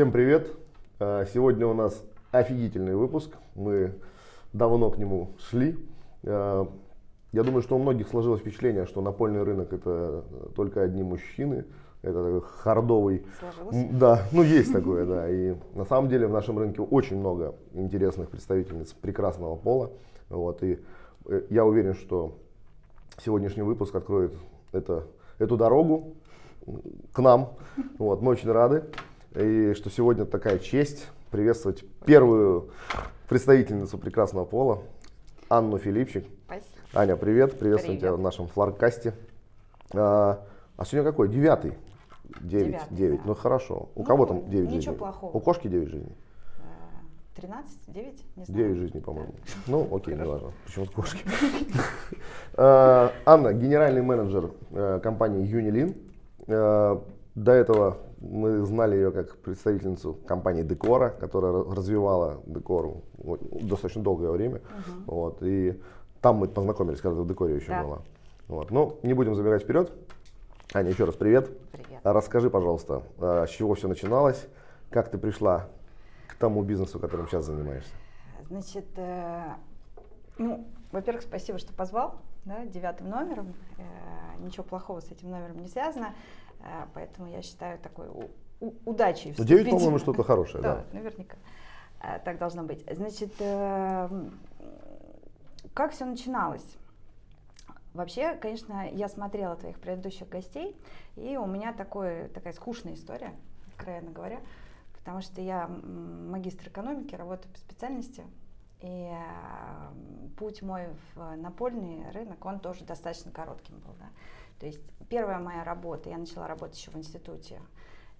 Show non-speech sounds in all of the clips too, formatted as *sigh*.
Всем привет! А, Сегодня у нас офигительный выпуск. Мы давно к нему шли. А, Я думаю, что у многих сложилось впечатление, что напольный рынок это только одни мужчины. Это такой хардовый. Сложилось? Да, ну есть такое, да. И на самом деле в нашем рынке очень много интересных представительниц прекрасного пола. Вот, и э, я уверен, что сегодняшний выпуск откроет это, эту дорогу к нам. Вот, мы очень рады. И что сегодня такая честь приветствовать первую представительницу прекрасного пола, Анну Филипчик. Спасибо. Аня, привет, приветствуем Привет. тебя в нашем фларкасте. А, а сегодня какой? Девятый? Девять. Девять. да. Ну хорошо. У Ну, кого там девять ничего жизней? плохого. У кошки девять жизней? Э, 13, 9, не знаю. Девять жизней, по-моему. Ну, окей, не важно. Почему-то кошки. *laughs* А, Анна, генеральный менеджер э, компании Unilin. Э, До этого мы знали ее как представительницу компании Декора, которая ра- развивала Декор вот, достаточно долгое время. Вот, и там мы познакомились, когда в Декоре еще Да. была. Вот. Ну, не будем забегать вперед. Аня, еще раз привет. Привет. Расскажи, пожалуйста, а, с чего все начиналось, как ты пришла к тому бизнесу, которым сейчас занимаешься? Значит, э, ну, во-первых, спасибо, что позвал, да, девятым номером. Э, ничего плохого с этим номером не связано, поэтому я считаю такой удачей Ну, 9, вступить. по-моему, что-то хорошее, *laughs* да. наверняка. Э, Так должно быть. Значит, э, как все начиналось? Вообще, конечно, я смотрела твоих предыдущих гостей, и у меня такой, такая скучная история, откровенно говоря, потому что я магистр экономики, работаю по специальности, и э, путь мой в напольный рынок, он тоже достаточно коротким был. Да? То есть первая моя работа, я начала работать еще в институте,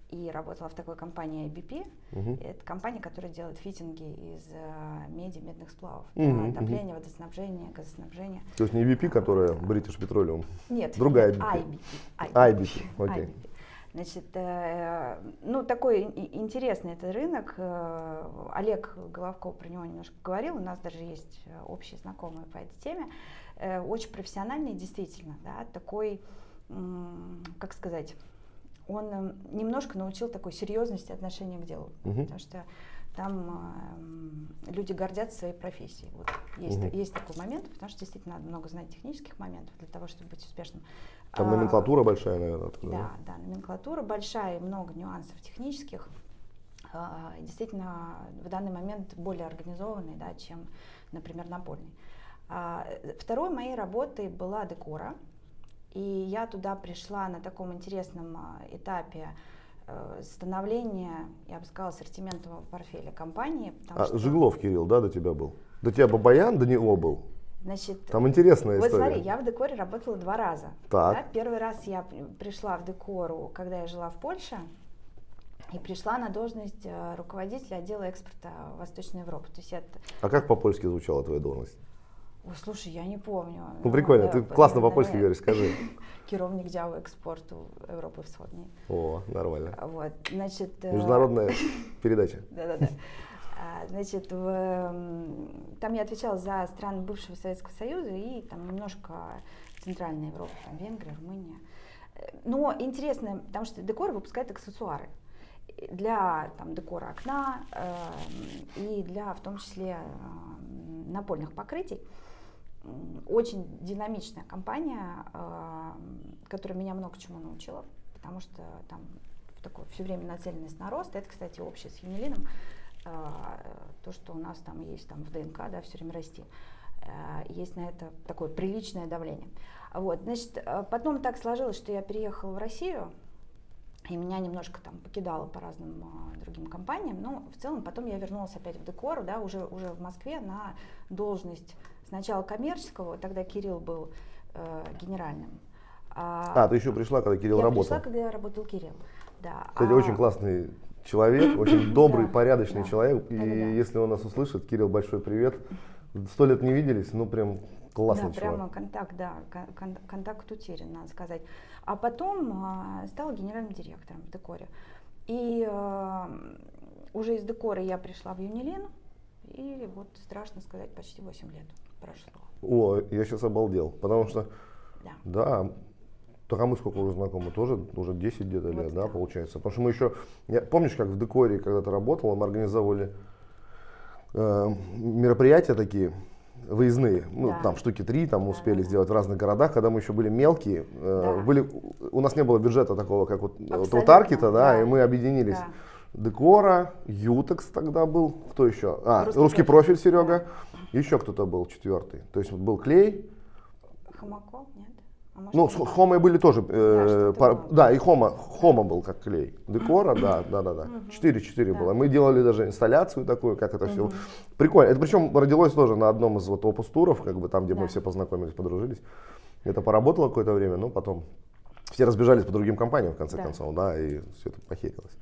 и работала в такой компании IBP. Мгм. Это компания, которая делает фитинги из э, меди, медных сплавов. Мгм, для отопления, водоснабжения, газоснабжения. То есть не VP, которая British Petroleum. Нет, Другая нет, IBP. IBP. IBP, окей. IBP. Значит, э, ну такой интересный это рынок. Э, Олег Головков про него немножко говорил, у нас даже есть э, общие знакомые по этой теме. Э, Очень профессиональный, действительно, да, такой, как сказать, он э, немножко научил такой серьезности отношения к делу, Мгм. потому что там э, люди гордятся своей профессией. Вот есть, Мгм. есть такой момент, потому что действительно надо много знать технических моментов для того, чтобы быть успешным. Там А, номенклатура большая, наверное. оттуда, Да, да, номенклатура большая, много нюансов технических. А, Действительно, в данный момент более организованный, да, чем, например, напольный. А, Второй моей работой была декора. И я туда пришла на таком интересном а, этапе э, становления, я бы сказала, ассортиментного портфеля компании. А что, Жиглов Кирилл, да, до тебя был? До тебя Бабаян до него был? Значит, Там интересная Вот история. смотри, я в декоре работала два раза. Так. Да, Первый раз я при- пришла в декору, когда я жила в Польше, и пришла на должность э, руководителя отдела экспорта в Восточную Европу. То есть это, А как по-польски звучала твоя должность? Ой, слушай, я не помню. Ну, прикольно, ты по- классно по-польски говоришь, скажи. Керовник дяу экспорту Европы Всходней. О, нормально. Вот, значит... э, Международная *laughs* передача. Да-да-да. А, Значит, в, там я отвечала за страны бывшего Советского Союза и там немножко Центральная Европа, там Венгрия, Румыния. Э, Но интересно, потому что декор выпускает аксессуары для там, декора окна э, и для, в том числе, э, напольных покрытий. Очень динамичная компания, э, которая меня много чему научила, потому что там такой все время нацеленность на рост. Это, кстати, общее с Юнилином. Э, То, что у нас там есть там в ДНК, да, все время расти. Э, Есть на это такое приличное давление. Вот, значит, э, потом так сложилось, что я переехала в Россию, и меня немножко там покидало по разным а, другим компаниям. Но в целом потом я вернулась опять в декор, да, уже, уже в Москве на должность сначала коммерческого, тогда Кирилл был э, генеральным. А, ты еще пришла, когда Кирилл я работал. пришла, когда работал Кирилл. Да. Кстати, А, очень классный человек, *coughs* очень добрый, Да, порядочный да. человек. И Да-да-да. если он нас услышит, Кирилл, большой привет. Сто лет не виделись, ну прям классный да, прямо чувак. контакт, да, кон- кон- контакт утерян, надо сказать. А потом а, стала генеральным директором в декоре. И а, уже из декора я пришла в Юнилин, и вот страшно сказать, почти 8 лет прошло. О, я сейчас обалдел, потому что, Да. да, Так а мы сколько уже знакомы? Тоже уже 10 где-то Вот лет, да, да. получается. Потому что мы еще, я- помнишь, как в декоре, когда ты работала, мы организовывали э, мероприятия такие выездные, ну Да. там штуки три, там успели да, сделать в разных городах, когда мы еще были мелкие, э, Да. были, у нас не было бюджета такого, как вот, вот у Абсолютно, Таркета, да, да. и мы объединились. Да. Декора, Ютекс тогда был, кто еще? А, Русский русский, профиль. профиль, Серега, еще кто-то был четвертый. То есть был клей, Хомаков, нет? А может, ну, с да. Хомой были тоже, э, что-то пар- было. да, и Хома, Хома был как клей. Декора, да, да, да, да. Четыре-четыре Да. было. Мы делали даже инсталляцию такую, как это все. Прикольно. Это причем родилось тоже на одном из вот опус-туров, как бы там, где мы Да. все познакомились, подружились. Это поработало какое-то время, но потом все разбежались по другим компаниям, в конце Да. концов, да, и все это похерилось.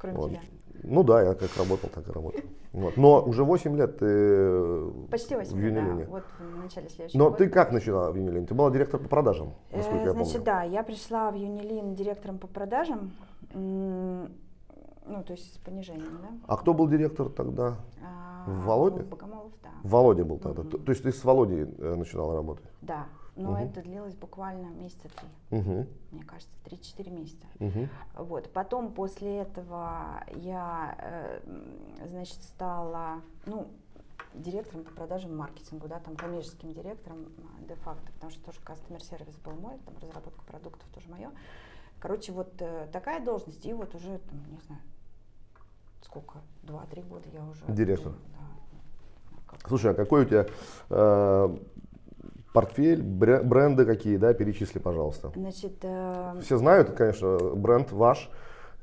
Кроме Вот. тебя. Ну да, я как работал, так и работал. Вот. Но уже 8 лет ты э, Почти 8 в Юнилине. да. Вот в начале следующего Но года. ты как начала в Юнилине? Ты была директор по продажам, Э, насколько я Значит, помню. да, я пришла в Юнилин директором по продажам, ну, то есть с понижением, да. А кто был директор тогда? А, Володя? Богомолов, да. Володя был тогда. Мгм. То, то есть ты с Володей э, начинала работать? Да, но Мгм. это длилось буквально месяца три, Угу, мне кажется, 3-4 месяца. угу. Вот, потом после этого я, э, значит, стала, ну, директором по продажам маркетингу, да, там коммерческим директором а, де-факто, потому что тоже customer сервис был мой, там разработка продуктов тоже мое. Короче, вот э, такая должность, и вот уже, там, не знаю, сколько, 2-3 года я уже... Директор. Да. Слушай, а какой у тебя э, портфель, бре- бренды какие, да, перечисли, пожалуйста. Значит, э, Все знают, конечно, бренд ваш,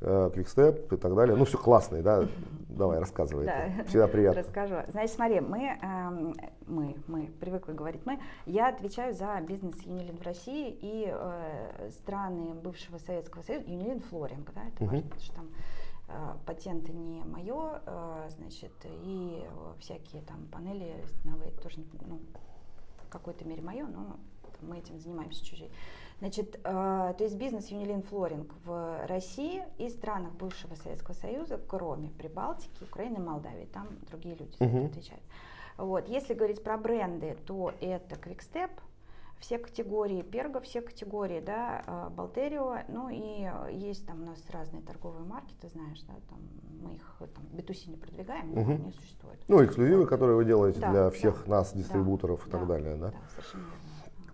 э, Quickstep и так далее. Ну, все классный, да? *laughs* Давай, рассказывай. Да. Всегда приятно. Расскажу. Значит, смотри, мы, эм, мы, мы, привыкла говорить мы. Я отвечаю за бизнес Юнилин в России и э, страны бывшего Советского Союза, Юнилин Флоринг, да, это важно, потому что там э, патенты не мое, э, значит, и э, всякие там панели новые тоже, ну, в какой-то мере мое, но мы этим занимаемся чужие. Значит, э, то есть бизнес Юнилин Флоринг в России и странах бывшего Советского Союза, кроме Прибалтики, Украины, Молдавии, там другие люди за это Мгм. отвечают. Вот. Если говорить про бренды, то это Quickstep, все категории Перго, все категории, да, э, Болтерио, ну и э, есть там у нас разные торговые марки, ты знаешь, да, там мы их э, там B2C не продвигаем, но Мгм. они существуют. Ну, эксклюзивы, которые вы делаете Да, для да, всех нас, да, дистрибуторов и да, так далее, да? Да, совершенно верно.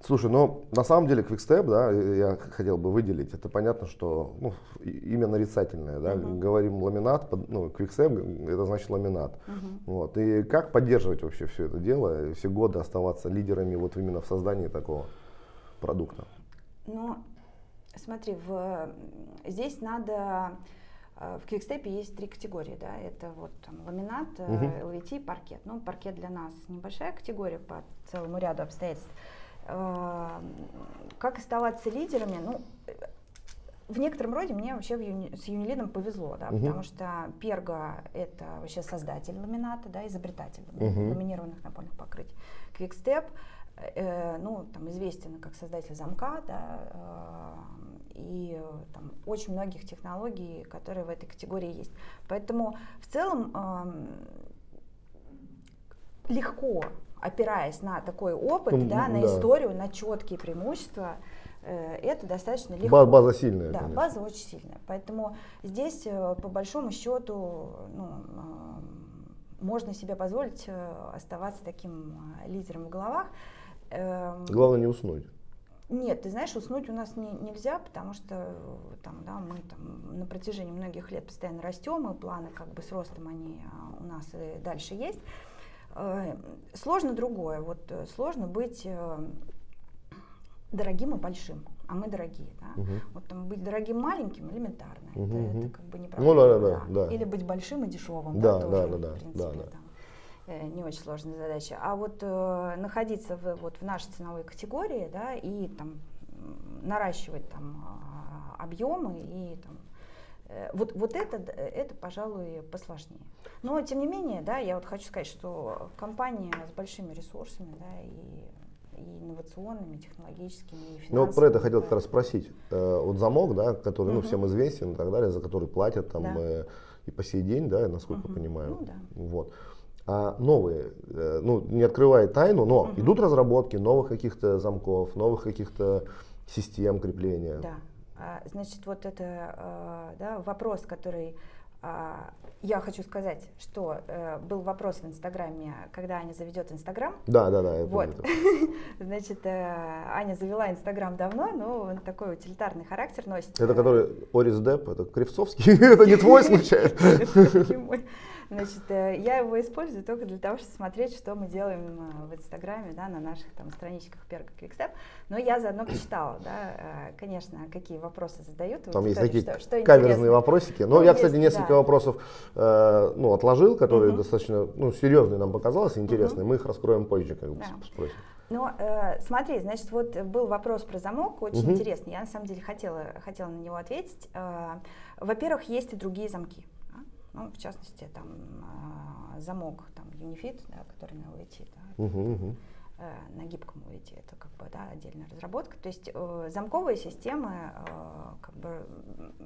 Слушай, ну на самом деле Quickstep, да, я хотел бы выделить, это понятно, что ну, имя нарицательное, да, Мгм. говорим ламинат, ну, Quickstep это значит ламинат. Мгм. Вот. И как поддерживать вообще все это дело, и все годы оставаться лидерами вот именно в создании такого продукта? Ну, смотри, в, здесь надо э, в Quickstep есть три категории, да, это вот там ламинат, э, Мгм. LVT, паркет. Ну, паркет для нас небольшая категория по целому ряду обстоятельств. Э, Как оставаться лидерами? Ну, э, в некотором роде мне вообще Юни- с Юнилином повезло, да, Мгм. потому что Перго это вообще создатель ламината, да, изобретатель Мгм. ламинированных напольных покрытий. Квикстеп, э, ну, там известен как создатель замка, да, э, и э, там очень многих технологий, которые в этой категории есть. Поэтому в целом эм, легко, опираясь на такой опыт, Ну, да, на да. историю, на четкие преимущества, э, это достаточно легко. Ба- База сильная, Да, конечно. база очень сильная. Поэтому здесь, э, по большому счету, ну, э, можно себе позволить оставаться таким лидером в головах. Эм, Главное не уснуть. Нет, ты знаешь, уснуть у нас не- нельзя, потому что там, да, мы там, на протяжении многих лет постоянно растем, и планы как бы с ростом они у нас и дальше есть. Э, Сложно другое. Вот э, сложно быть э, дорогим и большим, а мы дорогие. Да? Мгм. Вот там быть дорогим маленьким элементарно. Мгм, это, это как бы не Ну да, да, да, да. Или быть большим и дешевым. Да, тоже, да, да, да, в принципе, да, да. там, э, не очень сложная задача. А вот э, находиться в, вот, в нашей ценовой категории, да, и там наращивать там а, объемы и там вот, вот это, д- это, пожалуй, посложнее. Но, тем не менее, да, я вот хочу сказать, что компания с большими ресурсами, да, и, и инновационными, технологическими, и финансовыми. Ну, про это хотел как раз спросить. Э, Вот замок, да, который ну, Мгм. всем известен и так далее, за который платят там Да. э, и по сей день, да, насколько Мгм. понимаю. Ну да. Вот. А новые, э, ну, не открывая тайну, но Мгм. идут разработки новых каких-то замков, новых каких-то систем крепления. Да. А, значит, вот это а, да, вопрос, который а, я хочу сказать, что э, был вопрос в Инстаграме, когда Аня заведет Инстаграм. Да, да, да. Вот. *laughs* Значит, э, Аня завела Инстаграм давно, но он такой утилитарный характер носит. Это который Орис Деп, это Кривцовский, *laughs* это не твой *laughs* случайно? Значит, э, я его использую только для того, чтобы смотреть, что мы делаем э, в Инстаграме, да, на наших там страничках Перга Квикстеп. Но я заодно почитала, да, э, конечно, какие вопросы задают. Там есть такие что, что каверзные вопросики. Но ну, я, кстати, несколько да. вопросов э, ну, отложил, которые угу. достаточно ну, серьезные нам показалось, интересные. Угу. Мы их раскроем позже, как бы да. спросим. Ну, э, смотри, значит, вот был вопрос про замок, очень угу. интересный. Я на самом деле хотела, хотела на него ответить. Э, во-первых, есть и другие замки. Ну, в частности, там а, замок, там Unifit, да, который на UIT, да, uh-huh. Э, на гибком UIT, это как бы да, отдельная разработка. То есть э, замковые системы э, как бы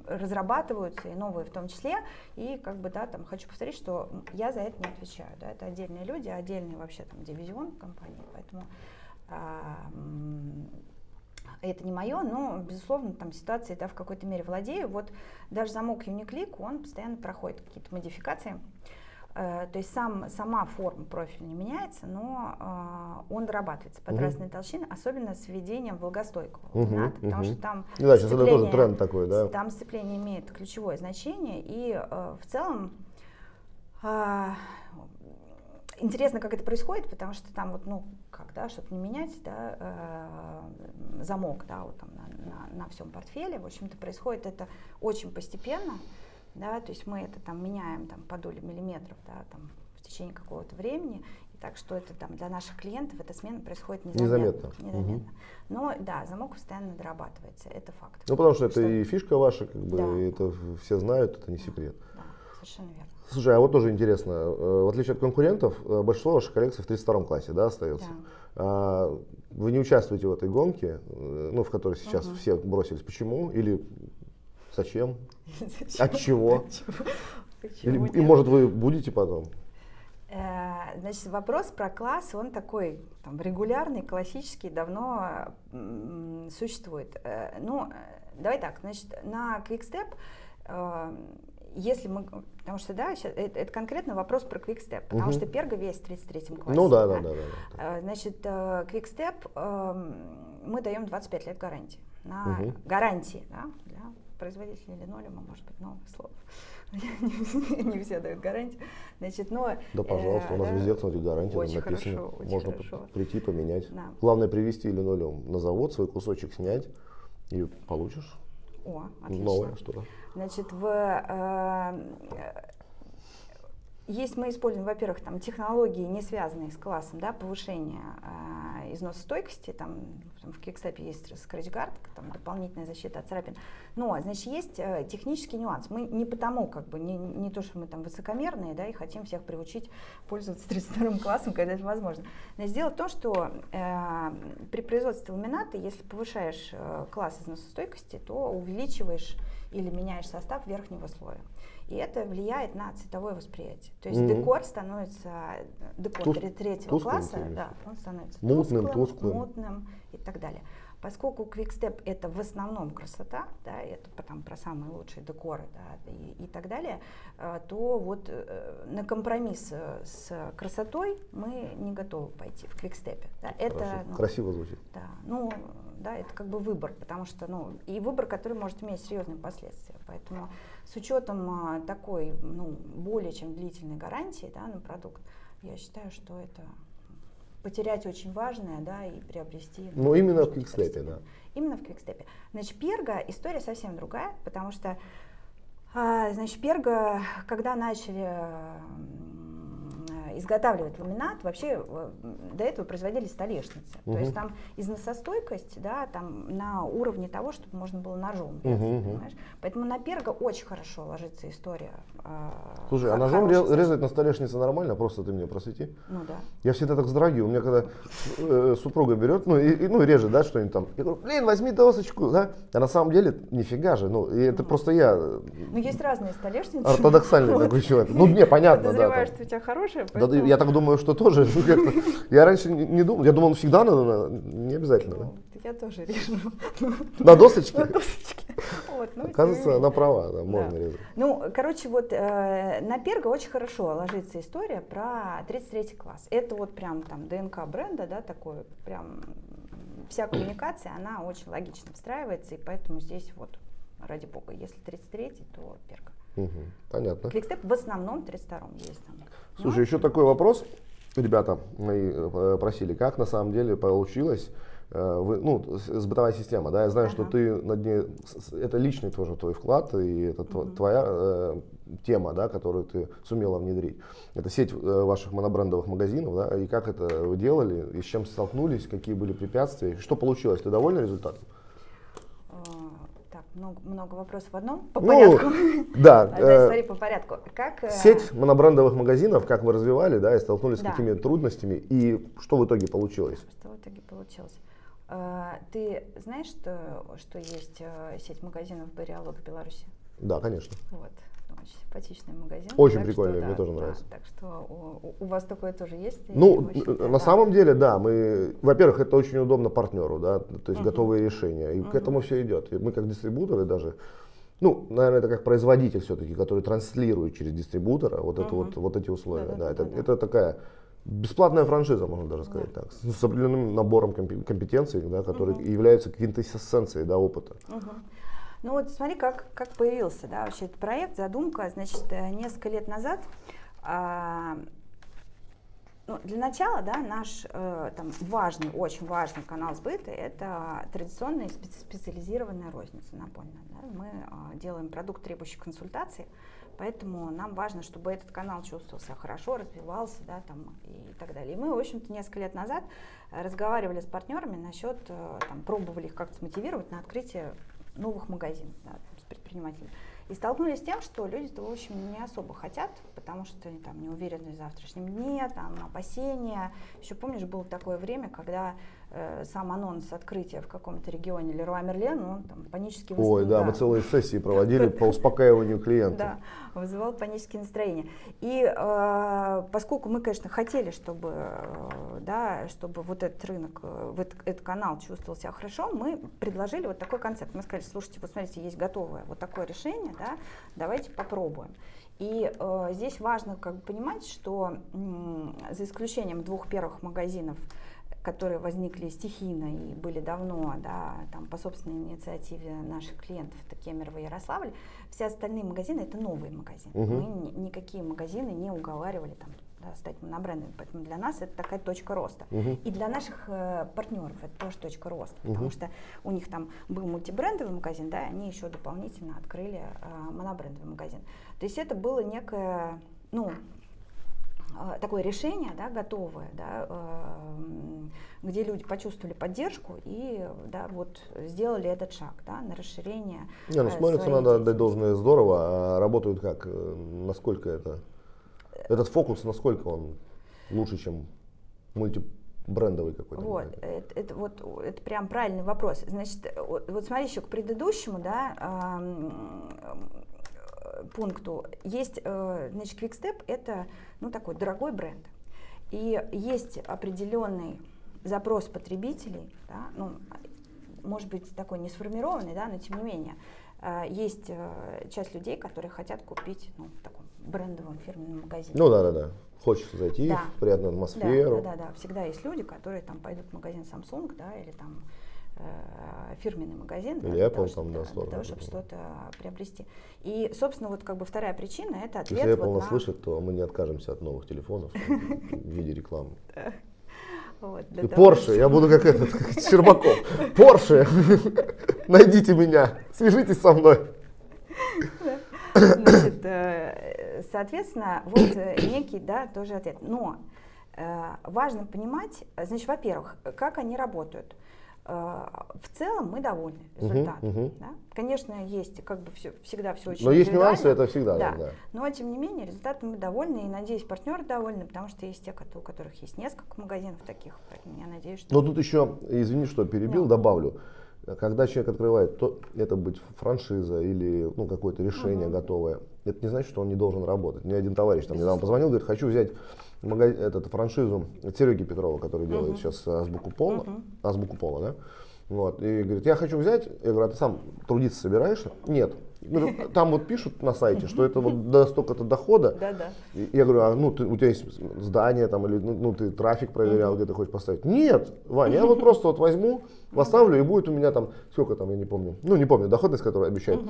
разрабатываются и новые в том числе. И как бы да, там хочу повторить, что я за это не отвечаю. Да, это отдельные люди, отдельный вообще там дивизион компании, поэтому э, это не мое, но, безусловно, там ситуации да, в какой-то мере владею. Вот даже замок Uniclick, он постоянно проходит какие-то модификации. Э, то есть сам, сама форма профиля не меняется, но э, он дорабатывается под угу. разные толщины, особенно с введением влагостойкого угу, ламината, угу. потому что там да, сейчас это тоже тренд такой, да? Там сцепление имеет ключевое значение, и э, в целом э, интересно, как это происходит, потому что там вот, ну, как, да, чтобы не менять, да, э, замок, да, вот там на, на, на всем портфеле, в общем-то, происходит это очень постепенно, да, то есть мы это там меняем там по доле миллиметров, да, там в течение какого-то времени, и так что это там для наших клиентов эта смена происходит незаметно. Незаметно. незаметно. Угу. Но да, замок постоянно дорабатывается, это факт. Ну потому что, что это и фишка ваша, как бы, да. это все знают, это не секрет. Да, совершенно верно. Слушай, а вот тоже интересно, э, в отличие от конкурентов, э, большинство ваших коллекций в 32 классе, да, остается. Да. А, вы не участвуете в этой гонке, э, ну, в которой сейчас угу. все бросились. Почему? Или зачем? *laughs* От чего? И может вы будете потом? Значит, вопрос про класс, он такой там, регулярный, классический, давно существует. Ну, давай так, значит, на Quickstep если мы, потому что, да, сейчас, это, это конкретно вопрос про Quickstep, потому угу. что Перга весь в 33-м классе. Ну да, да, да. да, да. Значит, э, Quickstep эм, мы даем 25 лет гарантии. На угу. гарантии, да, для производителя линолеума, может быть, новое слово. *laughs* не все дают гарантию. Значит, но, да, пожалуйста, э, у нас да, везде, кстати, гарантия очень написано. Хорошо, очень Можно прийти, поменять. Да. Главное привезти линолеум на завод, свой кусочек снять, и получишь О, отлично. новое что-то. Значит, в, э, есть мы используем, во-первых, там технологии, не связанные с классом, да, повышения э, износостойкости, там, там в Кикстепе есть Guard, там дополнительная защита от царапин. Но, значит, есть э, технический нюанс. Мы не потому, как бы, не, не то, что мы там высокомерные, да, и хотим всех приучить пользоваться 32 классом, когда это возможно. Но дело в том, что э, при производстве ламината, если повышаешь э, класс износостойкости, то увеличиваешь или меняешь состав верхнего слоя. И это влияет на цветовое восприятие. То есть mm-hmm. декор становится, декор Тус, третьего класса, да, он становится мутным, тусклым, тусклым. мутным и так далее. Поскольку Quickstep это в основном красота, да, это там, про самые лучшие декоры да, и, и так далее, э, то вот э, на компромисс э, с красотой мы не готовы пойти в Quickstep. Да. Это, ну, Красиво звучит. Да, ну, да, это как бы выбор, потому что, ну, и выбор, который может иметь серьезные последствия. Поэтому с учетом а, такой, ну, более чем длительной гарантии, да, на продукт, я считаю, что это потерять очень важное, да, и приобрести. Ну, именно в квикстепе, да. Именно в квикстепе. Значит, перга история совсем другая, потому что, а, значит, перга, когда начали изготавливать ламинат, вообще э, до этого производили столешницы. Угу. То есть там износостойкость, да, там на уровне того, чтобы можно было ножом резать, угу. понимаешь? Поэтому на перго очень хорошо ложится история. Э, Слушай, а ножом рез, резать на столешнице нормально? Просто ты мне просвети. Ну да. Я всегда так вздрагиваю. У меня когда э, супруга берет, ну и, и ну режет, да, что-нибудь там. Я говорю, блин, возьми досочку, да. А на самом деле нифига же, ну и это угу. просто я. Ну есть разные столешницы. Ортодоксальный *laughs* такой человек. Ну не, понятно, да. Подозреваю, что у тебя хорошая, да, я так думаю, что тоже. Я раньше не думал, я думал, всегда надо, не обязательно. Ну, я тоже режу. На досочке? На досочке. Вот, ну, Оказывается, она права, да, можно Да. резать. Ну, короче, вот э, на Перго очень хорошо ложится история про 33 класс. Это вот прям там ДНК бренда, да, такой прям вся коммуникация, она очень логично встраивается, и поэтому здесь вот, ради бога, если 33 то Перго. Мгм, Понятно. Квикстеп в основном 32 есть там. Слушай, еще такой вопрос. Ребята мои э, просили, как на самом деле получилось, э, вы- ну, с, бытовая система, да, я знаю, что Ага. ты над ней, это личный тоже твой вклад, и это тво- твоя э, тема, да, которую ты сумела внедрить. Это сеть э, ваших монобрендовых магазинов, да, и как это вы делали, и с чем столкнулись, какие были препятствия, что получилось, ты довольна результатом? Много, много вопросов в одном. По Ну, порядку. *laughs* *laughs* Да, э, смотри, по порядку. Как, э, Сеть монобрендовых магазинов, как вы развивали, да, и столкнулись Да. с какими трудностями, и что в итоге получилось? Что в итоге получилось? Э, Ты знаешь, что, что есть сеть магазинов Бариалог в Беларуси? Да, конечно. Вот. Очень симпатичный магазин. Очень прикольный, что, мне да, тоже да, нравится. Так что у, у- вас такое тоже есть? Ну, на да. самом деле, да, мы, во-первых, это очень удобно партнеру, да, то есть Мгм. готовые решения, и к Мгм. этому все идет. И мы как дистрибуторы даже, ну, наверное, это как производитель все-таки, который транслирует через дистрибутора вот, это Мгм. вот, вот эти условия, да, это, это такая бесплатная франшиза, можно даже сказать так, с определенным набором компе- компетенций, да, которые Мгм. являются квинтэссенцией, да, опыта. Мгм. Ну вот смотри, как, как появился да, вообще этот проект, задумка. Значит, э, несколько лет назад, а, ну, для начала, да, наш э, там, важный, очень важный канал сбыта – это традиционная специ- специализированная розница напольная. Да? Мы а, делаем продукт, требующий консультации, поэтому нам важно, чтобы этот канал чувствовал себя хорошо, развивался да, там, и так далее. И мы, в общем-то, несколько лет назад э, разговаривали с партнерами насчет, э, там, пробовали их как-то мотивировать на открытие новых магазинов да, с предпринимателями. И столкнулись с тем, что люди-то, в общем, не особо хотят, потому что они там не уверены в завтрашнем дне, там опасения. Еще помнишь, было такое время, когда э, сам анонс открытия в каком-то регионе Леруа Мерлен, он там панически Ой, да, мы целые сессии проводили по успокаиванию клиента. да, вызывал панические настроения. И э, поскольку мы, конечно, хотели, чтобы, э, да, чтобы вот этот рынок, э, вот этот канал чувствовал себя хорошо, мы предложили вот такой концепт. Мы сказали, слушайте, вот смотрите, есть готовое вот такое решение, да, давайте попробуем. И э, здесь важно как бы понимать, что м, за исключением двух первых магазинов, которые возникли стихийно и были давно, да, там, по собственной инициативе наших клиентов, это Кемерово и Ярославль, все остальные магазины это новые магазины. Мгм. Мы ни- никакие магазины не уговаривали там, да, стать монобрендами, поэтому для нас это такая точка роста. Мгм. И для наших э, партнеров это тоже точка роста, Мгм. потому что у них там был мультибрендовый магазин, да, они еще дополнительно открыли э, монобрендовый магазин. То есть это было некое, ну, такое решение, да, готовое, да, э, м, где люди почувствовали поддержку и, да, вот сделали этот шаг, да, на расширение. Не, ну э, смотрится, надо отдать должное здорово, а работают как, э, насколько это, этот фокус, насколько он лучше, чем мультибрендовый какой-то. Вот, это, это вот это прям правильный вопрос. Значит, вот, вот смотри еще к предыдущему, да, ам, э, пункту. Есть, э, значит, Quickstep это, ну, такой дорогой бренд. И есть определенный запрос потребителей, да, ну, может быть, такой не сформированный, да, но тем не менее, э, есть э, часть людей, которые хотят купить, ну, в таком брендовом фирменном магазине. Ну да, да, да. Хочется зайти Да. в приятную атмосферу. Да, да, да, Всегда есть люди, которые там пойдут в магазин Samsung, да, или там фирменный магазин, да, Или Apple того, там, да, для того, чтобы что-то приобрести. И, собственно, вот как бы вторая причина это ответ Если Apple вот нас на- слышит, то мы не откажемся от новых телефонов *laughs* в виде рекламы. вот, И Porsche, я буду как этот, как Щербаков. *laughs* Porsche, *laughs* найдите меня, свяжитесь со мной. Значит, э, соответственно, вот э, некий, да, тоже ответ. Но э, важно понимать, э, значит, во-первых, как они работают. Э, В целом мы довольны результатом. мгм. да. Конечно, есть как бы все, всегда все очень Но есть нюансы, это всегда, да. Да. Но, тем не менее, результатом мы довольны, и, надеюсь, партнеры довольны, потому что есть те, у которых есть несколько магазинов таких, поэтому я надеюсь, что... Но тут еще, извини, что перебил, Да. добавлю. когда человек открывает, то это быть франшиза или ну, какое-то решение uh-huh. готовое, это не значит, что он не должен работать. Мне один товарищ там недавно позвонил, говорит, хочу взять магазин, этот, франшизу Сереги Петрова, который uh-huh. делает сейчас азбуку пола, uh-huh. азбуку пола, да? Вот, и говорит, я хочу взять, я говорю, а ты сам трудиться собираешься? Нет. Говорю, там вот пишут на сайте, что это вот до столько-то дохода. Да, да. Я говорю, а ну ты, у тебя есть здание там или ну, ну ты трафик проверял, где ты хочешь поставить? Нет, Ваня, я вот просто вот возьму, *laughs* поставлю и будет у меня там сколько там я не помню, ну не помню доходность, которую обещают.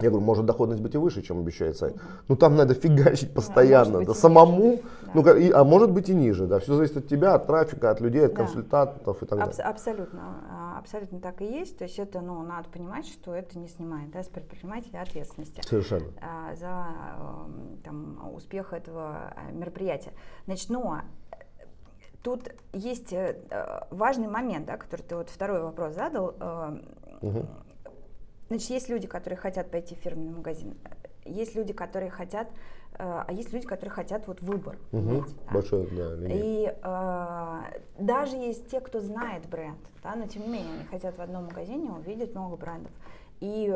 Я говорю, может доходность быть и выше, чем обещает сайт. Ну там надо фигачить постоянно, да, самому, да. ну, и, а может быть и ниже, да. Все зависит от тебя, от трафика, от людей, от да. консультантов и так далее. абсолютно, а, абсолютно так и есть. То есть это, ну, надо понимать, что это не снимает, да, с предпринимателя ответственности. Совершенно. А, за эм, там, успех этого э, мероприятия. Значит, но тут есть э, важный момент, да, который ты вот второй вопрос задал. Угу Значит, есть люди, которые хотят пойти в фирменный магазин, есть люди, которые хотят, э, а есть люди, которые хотят вот выбор. Угу, иметь, да? Большой, да. И э, даже есть те, кто знает бренд, да, но тем не менее они хотят в одном магазине увидеть много брендов. И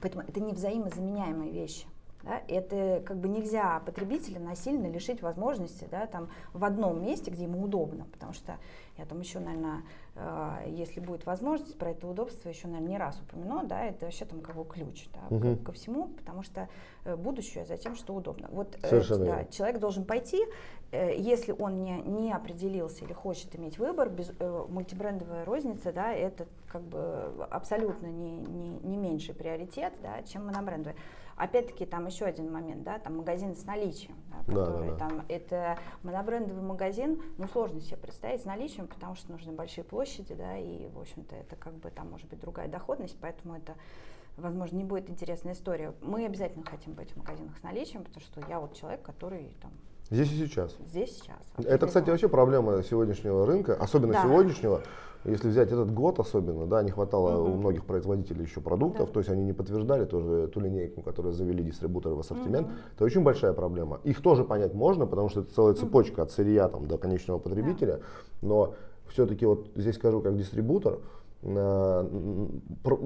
поэтому это не взаимозаменяемые вещи. Да, это как бы нельзя потребителя насильно лишить возможности да, там, в одном месте, где ему удобно, потому что я там еще, наверное, э, если будет возможность, про это удобство еще, наверное, не раз упомяну, да, это вообще там как бы ключ да, угу. ко, ко всему, потому что э, будущее за тем, что удобно. Вот э, да, человек должен пойти, э, если он не, не определился или хочет иметь выбор, без, э, мультибрендовая розница, да, это как бы абсолютно не, не, не меньший приоритет, да, чем монобрендовая. Опять-таки, там еще один момент, да, там магазин с наличием, да, который да, да, там, это монобрендовый магазин, ну, сложно себе представить с наличием, потому что нужны большие площади, да, и, в общем-то, это как бы там может быть другая доходность, поэтому это возможно, не будет интересная история. Мы обязательно хотим быть в магазинах с наличием, потому что я вот человек, который там Здесь и сейчас. Здесь сейчас. Это, кстати, вообще проблема сегодняшнего рынка, особенно да. сегодняшнего. Если взять этот год особенно, да, не хватало угу. у многих производителей еще продуктов, да. то есть они не подтверждали тоже ту линейку, которую завели дистрибуторы в ассортимент. Угу. Это очень большая проблема. Их тоже понять можно, потому что это целая цепочка от сырья там, до конечного потребителя. Да. Но все-таки вот здесь скажу как дистрибутор, ну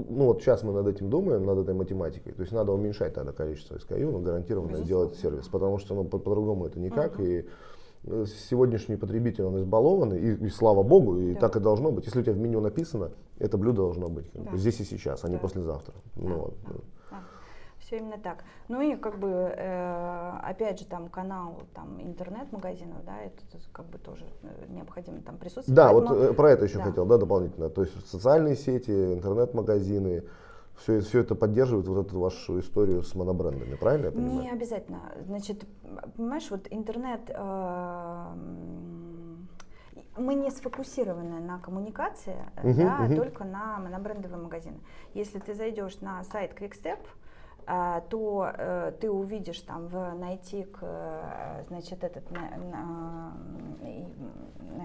вот сейчас мы над этим думаем, над этой математикой. То есть надо уменьшать тогда количество SKU, но гарантированно Безусловно. делать сервис, потому что ну, по-другому это никак. Угу. И э, сегодняшний потребитель, он избалованный, и, и слава богу, и да. так и должно быть. Если у тебя в меню написано, это блюдо должно быть да. здесь и сейчас, а не послезавтра. Да. Ну, вот. да все именно так. Ну и как бы, э, опять же, там канал там, интернет-магазинов, да, это как бы тоже э, необходимо там присутствовать. Да, Поэтому, вот э, про это еще да. хотел, да, дополнительно. То есть социальные сети, интернет-магазины, все, все это поддерживает вот эту вашу историю с монобрендами, правильно я понимаю? Не обязательно. Значит, понимаешь, вот интернет... Э, мы не сфокусированы на коммуникации, uh-huh, да, uh-huh. только на монобрендовые магазины. Если ты зайдешь на сайт Quickstep, то э, ты увидишь там в найти к, э, значит, этот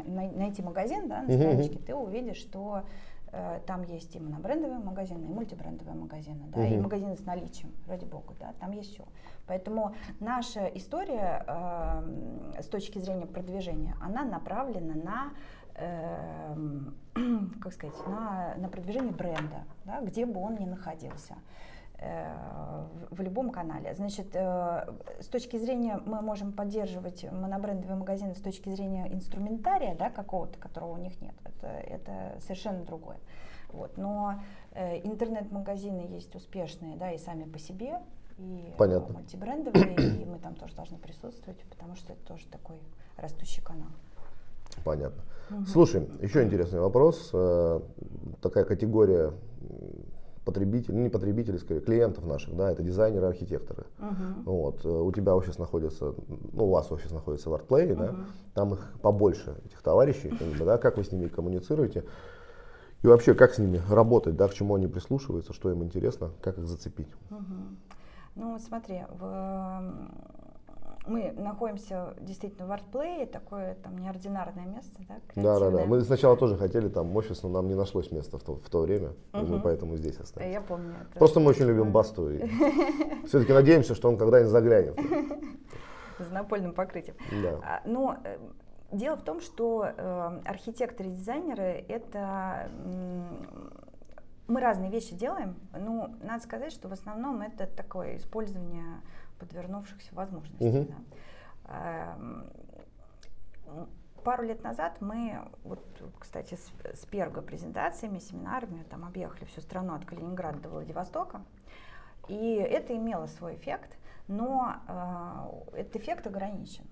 найти магазин, да, на страничке, ты увидишь, что э, там есть и монобрендовые магазины, и мультибрендовые магазины, да, и магазины с наличием, ради бога, да, там есть все. Поэтому наша история э, с точки зрения продвижения, она направлена на э, *clears throat* как сказать, на, на продвижение бренда, да, где бы он ни находился. Э, в любом канале. Значит, э, с точки зрения, мы можем поддерживать монобрендовые магазины с точки зрения инструментария, да, какого-то, которого у них нет. Это, это совершенно другое. Вот. Но э, интернет-магазины есть успешные, да, и сами по себе, и Понятно. мультибрендовые, и мы там тоже должны присутствовать, потому что это тоже такой растущий канал. Понятно. Угу. Слушай, еще интересный вопрос. Такая категория потребителей, ну не потребителей, скорее, клиентов наших, да, это дизайнеры, архитекторы. Uh-huh. Вот, э, у тебя офис находится, ну, у вас офис находится в ArtPlay, uh-huh. да, там их побольше, этих товарищей, да, как вы с ними коммуницируете, и вообще, как с ними работать, да, к чему они прислушиваются, что им интересно, как их зацепить. Uh-huh. Ну, смотри, в мы находимся действительно в артплее, такое там неординарное место, да? Да, да, да. Мы сначала тоже хотели там офис, но нам не нашлось места в то, в то время, угу. и мы поэтому здесь остались. Я помню. Это. Просто мы очень любим Басту и все-таки надеемся, что он когда-нибудь заглянет. *laughs* С напольным покрытием. Да. А, ну, дело в том, что э, архитекторы и дизайнеры это мы разные вещи делаем, но надо сказать, что в основном это такое использование подвернувшихся возможностей. Uh-huh. Да. Э, пару лет назад мы, вот, кстати, с, с Перго презентациями, семинарами, там объехали всю страну от Калининграда до Владивостока, и это имело свой эффект, но э, этот эффект ограничен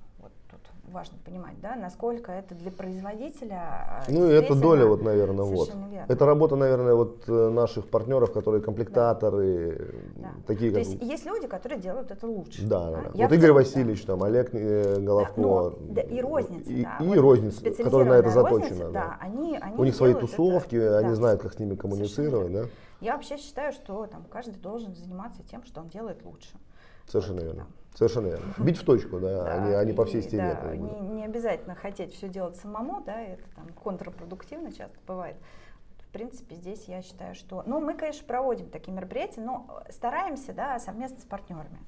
важно понимать, да, насколько это для производителя. А, ну, это доля, вот, наверное, вот. Верно. Это работа, наверное, вот э, наших партнеров, которые комплектаторы, да. такие. То как... есть есть люди, которые делают это лучше. Да, да. да. Вот Игорь Васильевич, да. там, Олег э, Головко. Да, но, да, и розница, и, да. И вот розница, которая на это заточена. Розница, да. Да, они, они У них свои тусовки, это, они да. знают, как с ними коммуницировать, да. Я вообще считаю, что там каждый должен заниматься тем, что он делает лучше. Совершенно вот, верно. Да. Совершенно верно. Бить в точку, да, да а не, а не по всей стене. Да, не, не обязательно хотеть все делать самому, да, это там контрпродуктивно часто бывает. В принципе, здесь я считаю, что... Ну, мы, конечно, проводим такие мероприятия, но стараемся, да, совместно с партнерами.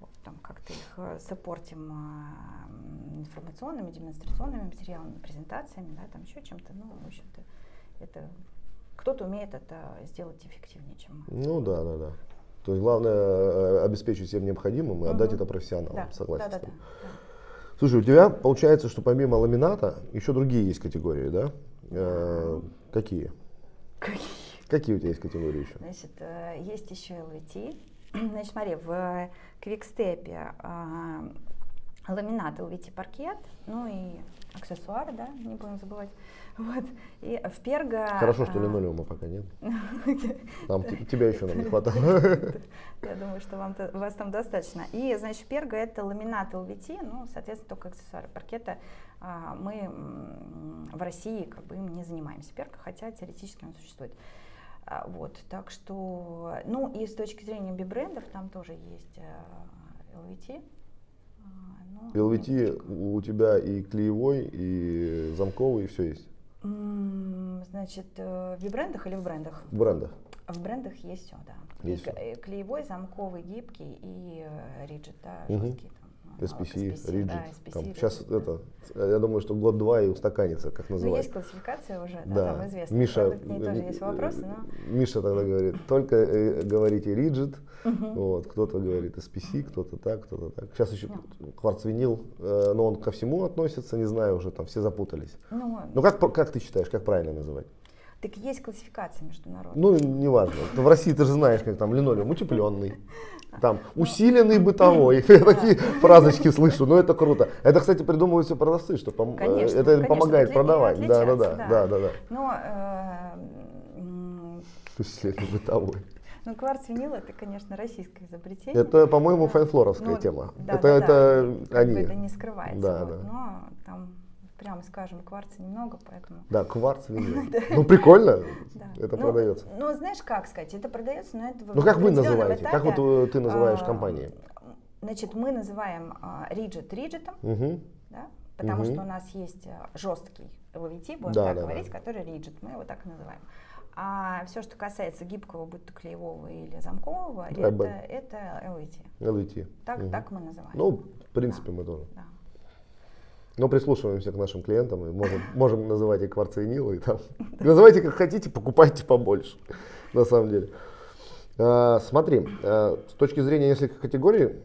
Вот, там как-то их э, саппортим э, информационными, демонстрационными материалами, презентациями, да, там еще чем-то. Ну, в общем-то, это кто-то умеет это сделать эффективнее, чем мы. Ну да, да, да. То есть главное э, обеспечить всем необходимым и угу. отдать это профессионалам. Да. Согласен. Да, да, да. Слушай, у тебя получается, что помимо ламината еще другие есть категории, да? Э, какие? Какие? Какие у тебя есть категории еще? Значит, э, есть еще LVT. *clears throat* Значит, смотри, в квикстепе э, ламинат LVT паркет, ну и аксессуары, да, не будем забывать. Вот. И в Перго... Хорошо, что а, линолеума пока нет. *laughs* Там тебя еще нам не *laughs* хватало. Я думаю, что вам вас там достаточно. И, значит, Перго это ламинат LVT, ну, соответственно, только аксессуары паркета. А, мы в России как бы им не занимаемся Перго, хотя теоретически он существует. А, вот, так что, ну и с точки зрения би-брендов там тоже есть LVT, ну, LVT у тебя и клеевой, и замковый, и все есть? Значит, э, в брендах или в брендах? В брендах. В брендах есть все, да. Есть и все. Клеевой, замковый, гибкий и риджит, э, да, угу. жесткий. SPC, SPC Да, SPC, там, сейчас да. это, я думаю, что год-два и устаканится, как называется. Ну, есть классификация уже, да, да там известно. Миша, Правда, тоже есть вопросы, но... Миша тогда говорит, только э, говорите rigid, uh вот, кто-то говорит SPC, кто-то так, кто-то так. Сейчас еще ну. кварцвинил, э, но он ко всему относится, не знаю, уже там все запутались. Ну, ну как, как ты считаешь, как правильно называть? Так есть классификация международная. Ну, неважно. В России ты же знаешь, как там линолеум утепленный. *laughs* Там усиленный бытовой. *laughs* Я такие фразочки слышу, но это круто. Это, кстати, придумывают все продавцы, что конечно, это помогает продавать. Да, да, да, да, да. Но э, усиленный бытовой. Ну, кварц винил это, конечно, российское изобретение. Это, по-моему, файнфлоровская ну, тема. Да, это, да, это да. они. Это не скрывается. Да, вот. да. Но там прямо скажем, кварца немного, поэтому... Да, кварц *laughs* винил. Ну, прикольно, это ну, продается. Ну, знаешь, как сказать, это продается, но это Ну, как вы называете? Как вот ты называешь а, компании? Значит, мы называем риджит риджитом, потому что у нас есть э, жесткий LVT, будем так говорить, который риджит, мы его так и называем. А все, что касается гибкого, будь то клеевого или замкового, это, это LVT. LVT. Так, угу. так мы называем. Ну, в принципе, да. мы тоже. Да. Но прислушиваемся к нашим клиентам и можем, можем называть и кварцы, и нилы. И там. *laughs* Называйте как хотите, покупайте побольше, на самом деле. А, смотри, а, с точки зрения нескольких категорий,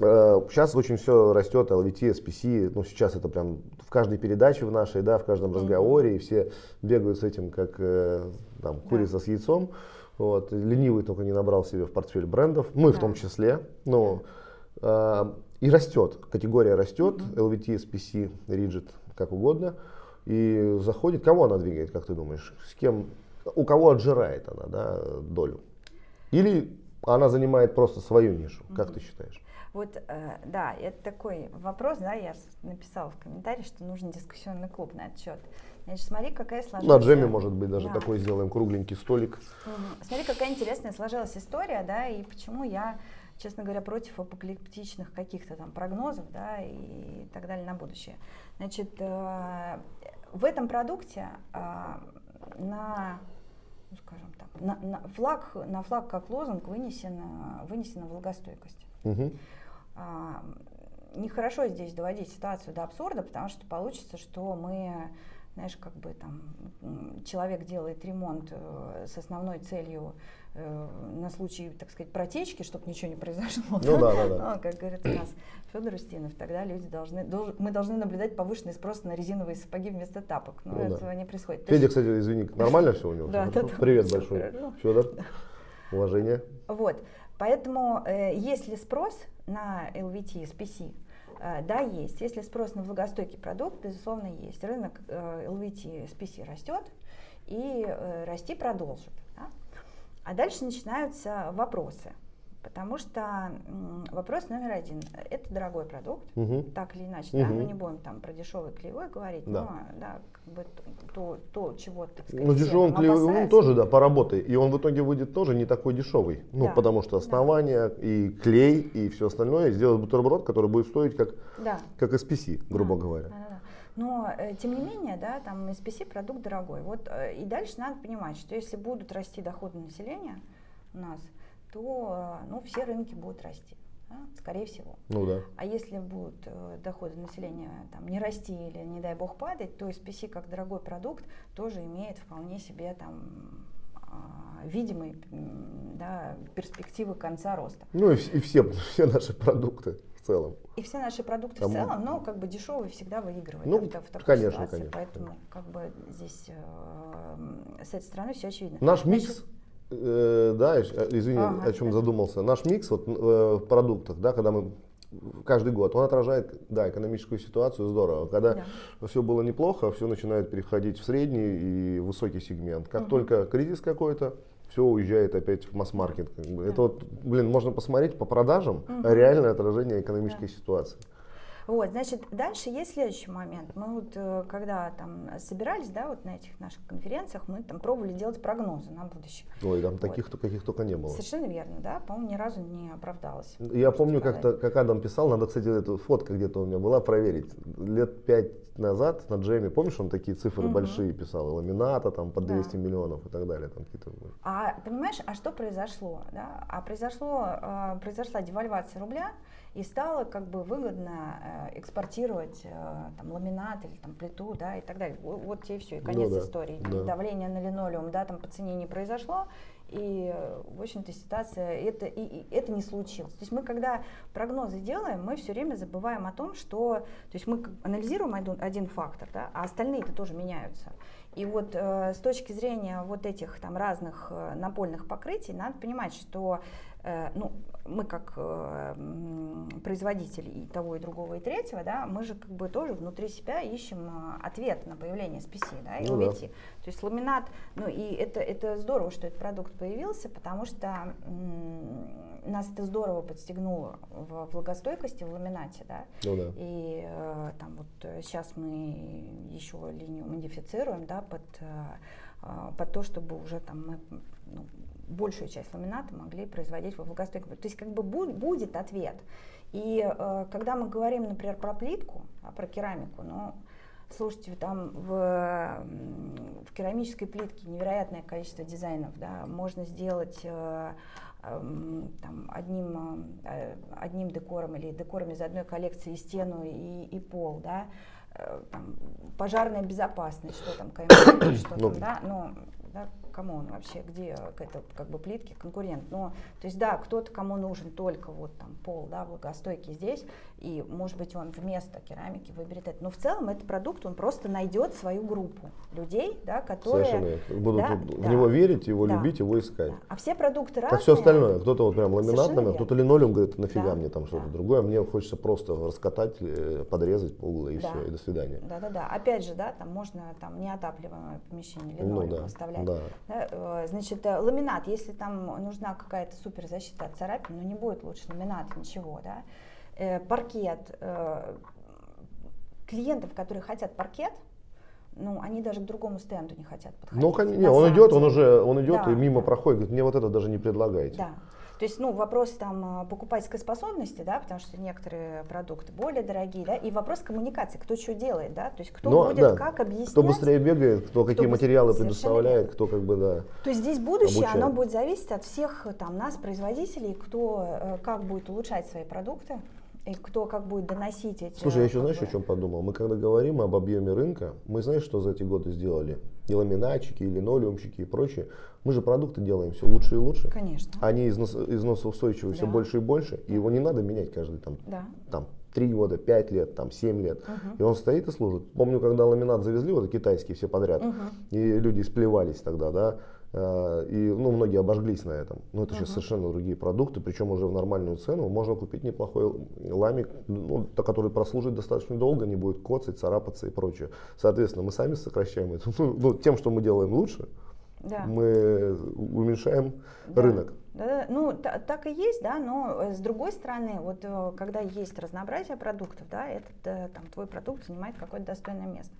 а, сейчас очень все растет, LVT, SPC, ну сейчас это прям в каждой передаче в нашей, да, в каждом разговоре, и все бегают с этим, как э, там, курица да. с яйцом. Вот. Ленивый только не набрал себе в портфель брендов, мы да. в том числе. Но и растет, категория растет, LVT, SPC, Rigid, как угодно. И заходит, кого она двигает, как ты думаешь? С кем, у кого отжирает она да, долю? Или она занимает просто свою нишу, как ты считаешь? Вот, э, да, это такой вопрос, да, я написала в комментарии, что нужен дискуссионный клуб на отчет. Значит, смотри, какая сложилась... На джеме, может быть, даже да. такой сделаем кругленький столик. Угу. Смотри, какая интересная сложилась история, да, и почему я честно говоря, против апокалиптичных каких-то там прогнозов, да, и так далее на будущее. Значит, э, в этом продукте э, на ну, скажем так, на, на флаг, на флаг как лозунг вынесена, вынесена влагостойкость. Угу. А, нехорошо здесь доводить ситуацию до абсурда, потому что получится, что мы знаешь, как бы там человек делает ремонт э, с основной целью э, на случай, так сказать, протечки, чтобы ничего не произошло. Ну да, да, да. Ну, *laughs* как говорит у нас Федор Устинов, тогда люди должны, долж, мы должны наблюдать повышенный спрос на резиновые сапоги вместо тапок. Но ну, этого да. не происходит. Федя, кстати, извини, нормально все у него? Да, да, Привет большой. Федор, уважение. Вот, поэтому э, если спрос на LVT, SPC, да, есть. Если спрос на влагостойкий продукт, безусловно, есть. Рынок LVT SPC растет и э, расти продолжит. Да? А дальше начинаются вопросы. Потому что вопрос номер один – это дорогой продукт, угу. так или иначе, угу. да, мы не будем там про дешевый клеевой говорить, да. но да, как бы то, то чего так сказать, Ну дешевый клеевой он тоже, да, поработает, и он в итоге выйдет тоже не такой дешевый, ну да. потому что основание да. и клей и все остальное сделать бутерброд, который будет стоить как, да. как SPC, грубо да. говоря. Да, да. Но, э, тем не менее, да, там SPC продукт дорогой. Вот, э, и дальше надо понимать, что если будут расти доходы населения у нас, то ну, все рынки будут расти. Да, скорее всего. Ну да. А если будут э, доходы населения там, не расти или, не дай бог, падать, то SPC как дорогой продукт тоже имеет вполне себе там э, видимые да, перспективы конца роста. Ну и, и все, *laughs* все наши продукты в целом. И все наши продукты Там... в целом, но как бы дешевые всегда выигрывают ну, в, в такой конечно, ситуации. Конечно, Поэтому как бы здесь э, с этой стороны все очевидно. Наш Значит, микс Э, да, э, извини, ага, о чем да. задумался. Наш микс вот, э, в продуктах, да, когда мы каждый год, он отражает, да, экономическую ситуацию здорово. Когда да. все было неплохо, все начинает переходить в средний и высокий сегмент. Как угу. только кризис какой-то, все уезжает опять в масс-маркет. Как бы. да. Это вот, блин, можно посмотреть по продажам угу. реальное отражение экономической да. ситуации. Вот, значит, дальше есть следующий момент. Мы вот, э, когда там собирались, да, вот на этих наших конференциях, мы там пробовали делать прогнозы на будущее. Ой, там вот. таких, каких только не было. Совершенно верно, да, по-моему, ни разу не оправдалось. Я помню, как-то, как Адам писал, надо, кстати, эту фотка где-то у меня была, проверить. Лет пять назад на Джеме, помнишь, он такие цифры угу. большие писал, ламината там по 200 да. миллионов и так далее. Там какие-то... А понимаешь, а что произошло? Да? А произошло, э, произошла девальвация рубля, и стало как бы выгодно э, экспортировать э, там, ламинат или там, плиту, да, и так далее. Вот тебе все, и конец ну, да, истории. Да. Давление на линолеум, да, там по цене не произошло, и, в общем-то, ситуация, это, и, и это не случилось. То есть мы, когда прогнозы делаем, мы все время забываем о том, что, то есть мы анализируем один, один фактор, да, а остальные-то тоже меняются. И вот э, с точки зрения вот этих там разных э, напольных покрытий, надо понимать, что ну, мы как э, производитель и того, и другого, и третьего, да, мы же как бы тоже внутри себя ищем э, ответ на появление SPC, да, и ну, Да. То есть ламинат, ну и это, это здорово, что этот продукт появился, потому что нас это здорово подстегнуло в влагостойкости в ламинате, да, ну, да. и э, там вот сейчас мы еще линию модифицируем, да, под, э, э под то, чтобы уже там мы ну, большую часть ламината могли производить во влагостойком. То есть как бы будет ответ. И э, когда мы говорим, например, про плитку, а про керамику, ну, слушайте, там в, в керамической плитке невероятное количество дизайнов, да, можно сделать э, э, там, одним, э, одним декором или декором из одной коллекции и стену, и, и пол, да, э, там, пожарная безопасность, что там, что ну, там, да, ну, да, кому он вообще, где это как бы плитки, конкурент. Но, то есть, да, кто-то, кому нужен только вот там пол, да, влагостойкий здесь, и, может быть, он вместо керамики выберет это. Но в целом этот продукт, он просто найдет свою группу людей, да, которые... Совершенно. Будут да, в да, него верить, его да, любить, его искать. Да. А все продукты разные. Как все остальное. Кто-то вот прям ламинат, кто-то линолеум говорит, нафига да, мне там что-то да. другое, мне хочется просто раскатать, э, подрезать углы и да. все, и до свидания. Да-да-да. Опять же, да, там можно там неотапливаемое помещение линолеум ну, да, оставлять. Да. Да, э, значит, э, ламинат, если там нужна какая-то суперзащита от царапин, ну не будет лучше ламинат, ничего, да. Э, паркет, э, клиентов, которые хотят паркет, ну, они даже к другому стенду не хотят подходить. Ну, не, он идет, деле. он уже, он идет да, и мимо проходит, говорит, мне вот это даже не предлагаете. Да. То есть, ну, вопрос там э, покупательской способности, да, потому что некоторые продукты более дорогие, да, и вопрос коммуникации, кто что делает, да, то есть кто Но, будет да, как объяснять. Кто быстрее бегает, кто, кто какие материалы предоставляет, кто как бы, да. То есть здесь будущее, обучает. оно будет зависеть от всех там нас, производителей, кто как будет улучшать свои продукты, и кто как будет доносить эти... Слушай, я еще знаешь, бы- о чем подумал? Мы когда говорим об объеме рынка, мы знаешь, что за эти годы сделали? И ламинатчики, и линолеумщики, и прочее. Мы же продукты делаем все лучше и лучше. Конечно. Они износ, износоустойчивы все Да. больше и больше, и его не надо менять каждый там, Да. там 3 года, 5 лет, там 7 лет. Мгм. И он стоит и служит. Помню, когда ламинат завезли, вот китайские все подряд, Мгм. и люди сплевались тогда, да, и ну, многие обожглись на этом. Но это сейчас Мгм. совершенно другие продукты, причем уже в нормальную цену можно купить неплохой ламик, ну, то- который прослужит достаточно долго, не будет коцать, царапаться и прочее. Соответственно, мы сами сокращаем это. Ну, ну, тем, что мы делаем лучше, Да. мы уменьшаем Да. рынок. Да, да, ну та- так и есть, да, но э, с другой стороны, вот э, когда есть разнообразие продуктов, да, этот э, там твой продукт занимает какое-то достойное место.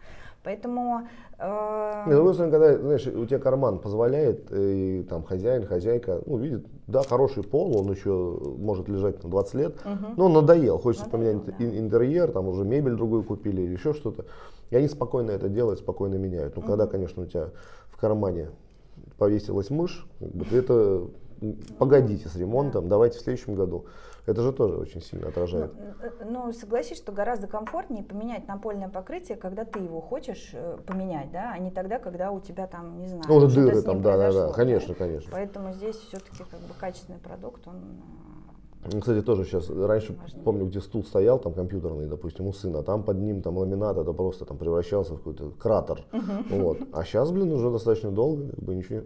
Поэтому э, Нет, стороны, когда, знаешь, у тебя карман позволяет, и там хозяин, хозяйка, ну, видит, да, хороший пол, он еще может лежать на 20 лет, Мгм. но он надоел, хочется Надоел, поменять да. ин- интерьер, там уже мебель другую купили или еще что-то. И они спокойно это делают, спокойно меняют. Ну, когда, конечно, у тебя в кармане повесилась мышь, это погодите с ремонтом, давайте в следующем году. Это же тоже очень сильно Ну, отражает. э, ну, согласись, что гораздо комфортнее поменять напольное покрытие, когда ты его хочешь э, поменять, да, а не тогда, когда у тебя там, не знаю, Ну, дыры там, да, да, да, конечно, конечно. Поэтому здесь все-таки как бы качественный продукт, он э, Ну, Кстати, тоже сейчас, раньше Важнее. помню, где стул стоял, там компьютерный, допустим, у сына, там под ним там ламинат, это просто там превращался в какой-то кратер. Вот. А сейчас, блин, уже достаточно долго, как бы ничего,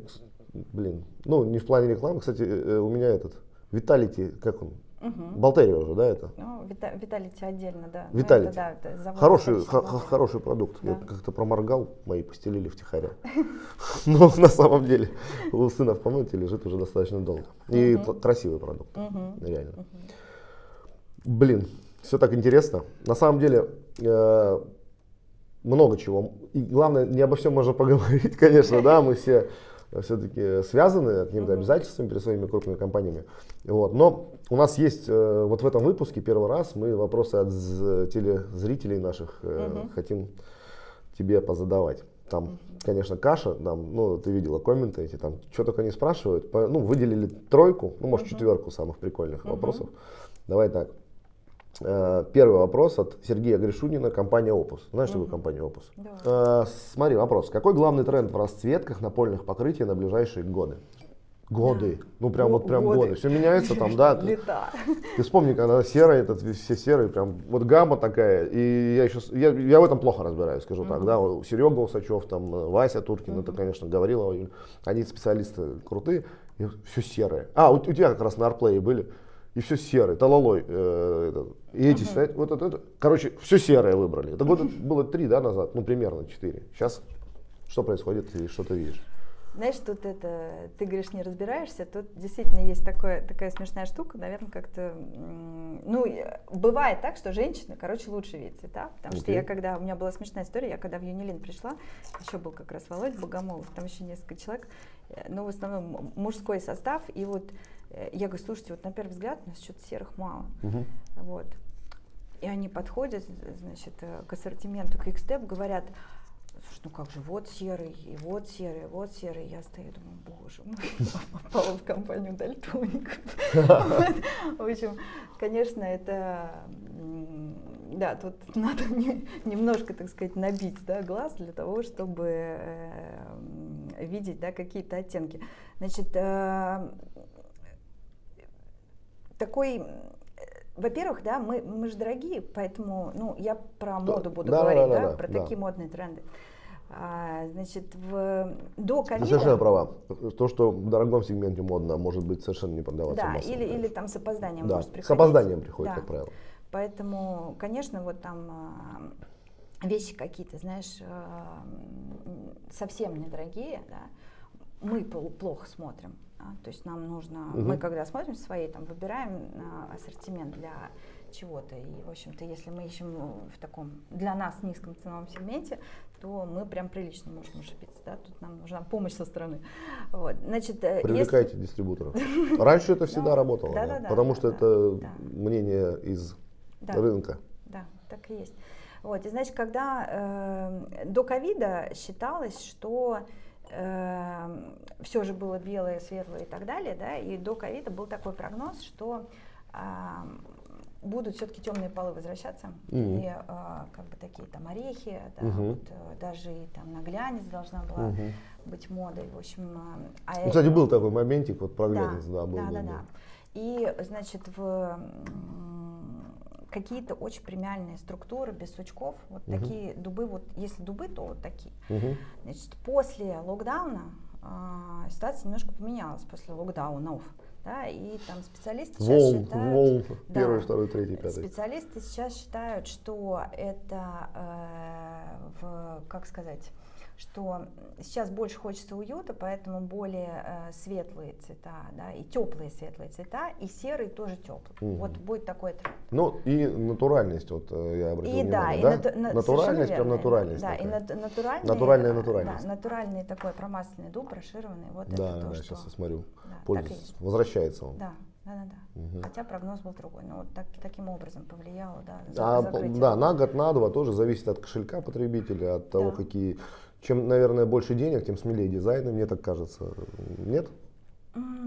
не- блин, ну, не в плане рекламы, кстати, э, у меня этот, Виталити, как он, Мгм. Болтерия уже, да, это? Ну, Вита- Виталити отдельно, да. Ну, Виталити. это, да, это завод Хороший, х- хороший продукт. Я Да. как-то проморгал, мои постелили втихаря. *laughs* Но на самом деле у сына в комнате лежит уже достаточно долго. И красивый продукт, реально. Блин, все так интересно. На самом деле, э, много чего. И главное, не обо всем можно поговорить, *laughs* конечно, да, мы все все-таки связаны какими-то обязательствами перед своими крупными компаниями. Вот. Но у нас есть э, вот в этом выпуске первый раз мы вопросы от телезрителей наших Мгм. хотим тебе позадавать. Там, конечно, каша, там, ну, ты видела комменты эти, там, что только не спрашивают. Ну, выделили тройку, ну, может, Мгм. четверку самых прикольных Мгм. вопросов. Давай так. Э, Первый вопрос от Сергея Гришунина, компания Opus. Знаешь такую Мгм. компанию Opus? Да. Э, Смотри, вопрос. Какой главный тренд в расцветках напольных покрытий на ближайшие годы? Годы. Ну, прям Го- вот прям годы. годы. Все меняется там, да. *laughs* Лета. ты вспомни, когда серый, этот, все серые, прям вот гамма такая. И я еще, я, я в этом плохо разбираюсь, скажу так, да. Серега Усачев, там, э, Вася Туркин, это, конечно, говорила, они специалисты крутые, и все серое. А, у, у тебя как раз на арплее были. И все серое, талалой. э, этот. И эти стоят, вот это, это. Короче, все серое выбрали. Это года было три, да, назад, ну, примерно четыре. Сейчас что происходит и что ты видишь? Знаешь, тут это, ты говоришь, не разбираешься, тут действительно есть такое, такая смешная штука, наверное, как-то, ну, э, бывает так, что женщины, короче, лучше видят, да, потому что Окей. я когда, у меня была смешная история, я когда в Юнилин пришла, еще был как раз Володя Богомолов, там еще несколько человек, э, ну, в основном мужской состав, и вот э, я говорю, слушайте, вот на первый взгляд у нас что-то серых мало, Мгм. вот, и они подходят, значит, э, к ассортименту Quickstep, говорят, слушай, ну как же, вот серый, и вот серый, вот серый. Я стою, думаю, боже мой, *laughs* попала в компанию дальтоников. *laughs* В общем, конечно, это, да, тут *laughs* надо не- немножко, так сказать, набить да, глаз для того, чтобы э, видеть да, какие-то оттенки. Значит, э, такой, во-первых, да, мы, мы же дорогие, поэтому, ну, я про моду буду да, говорить, да, да, да, про да. такие модные тренды. А, значит, в, до Ты ковида... совершенно права. То, что в дорогом сегменте модно, может быть совершенно не продаваться Да, массово, или, или там с опозданием Да, может с приходить. опозданием приходит, Да. как правило. Поэтому, конечно, вот там а, вещи какие-то, знаешь, а, совсем недорогие, да, мы пл- плохо смотрим. Да, то есть нам нужно, Мгм. мы когда смотрим свои, там, выбираем а, ассортимент для чего-то. И, в общем-то, если мы ищем ну, в таком для нас низком ценовом сегменте, то мы прям прилично можем ошибиться. Да? Тут нам нужна помощь со стороны. Вот. Значит, э, если- Привлекайте дистрибуторов. *laughs* Раньше это всегда Ну, работало, да, да, да, да, потому что это мнение из рынка. Да, так и есть. Вот, и значит, когда э, до ковида считалось, что все же было белое, светлое и так далее, да, и до ковида был такой прогноз, что а, будут все-таки темные полы возвращаться. Мгм. И а, как бы такие там орехи, да, Мгм. вот, э, даже и там на глянец должна была Мгм. быть модой. В общем, а, а Ну, Кстати, это- был такой моментик, вот про глянец, да, был. да, был, да, был. да. И, значит, в какие-то очень премиальные структуры без сучков, вот Мгм. такие дубы, вот если дубы, то вот такие. Мгм. Значит, после локдауна а, ситуация немножко поменялась после локдаунов, да, и там специалисты сейчас Волн, считают, волн, да, первый, второй, третий, пятый. специалисты сейчас считают, что это, э, в, как сказать, что сейчас больше хочется уюта, поэтому более э, светлые цвета, да, и теплые светлые цвета, и серый тоже теплый. Мгм. Вот будет такой тренд. Ну и натуральность, вот э, я обратил И да, внимание, и да? на- натуральность, прям натуральность Да, и такая. нат- натуральный, Натуральная э, натуральность. Да, натуральный такой промасленный дуб, расширенный. Вот Да, это да, то, да, что... сейчас я смотрю. Да, и Пользуется, возвращается он. Да, да, да, да. Мгм. Хотя прогноз был другой. Но вот так, таким образом повлияло, да, А, закрытие. да, на год, на два тоже зависит от кошелька потребителя, от того, Да. какие. Чем, наверное, больше денег, тем смелее дизайны, мне так кажется. Нет?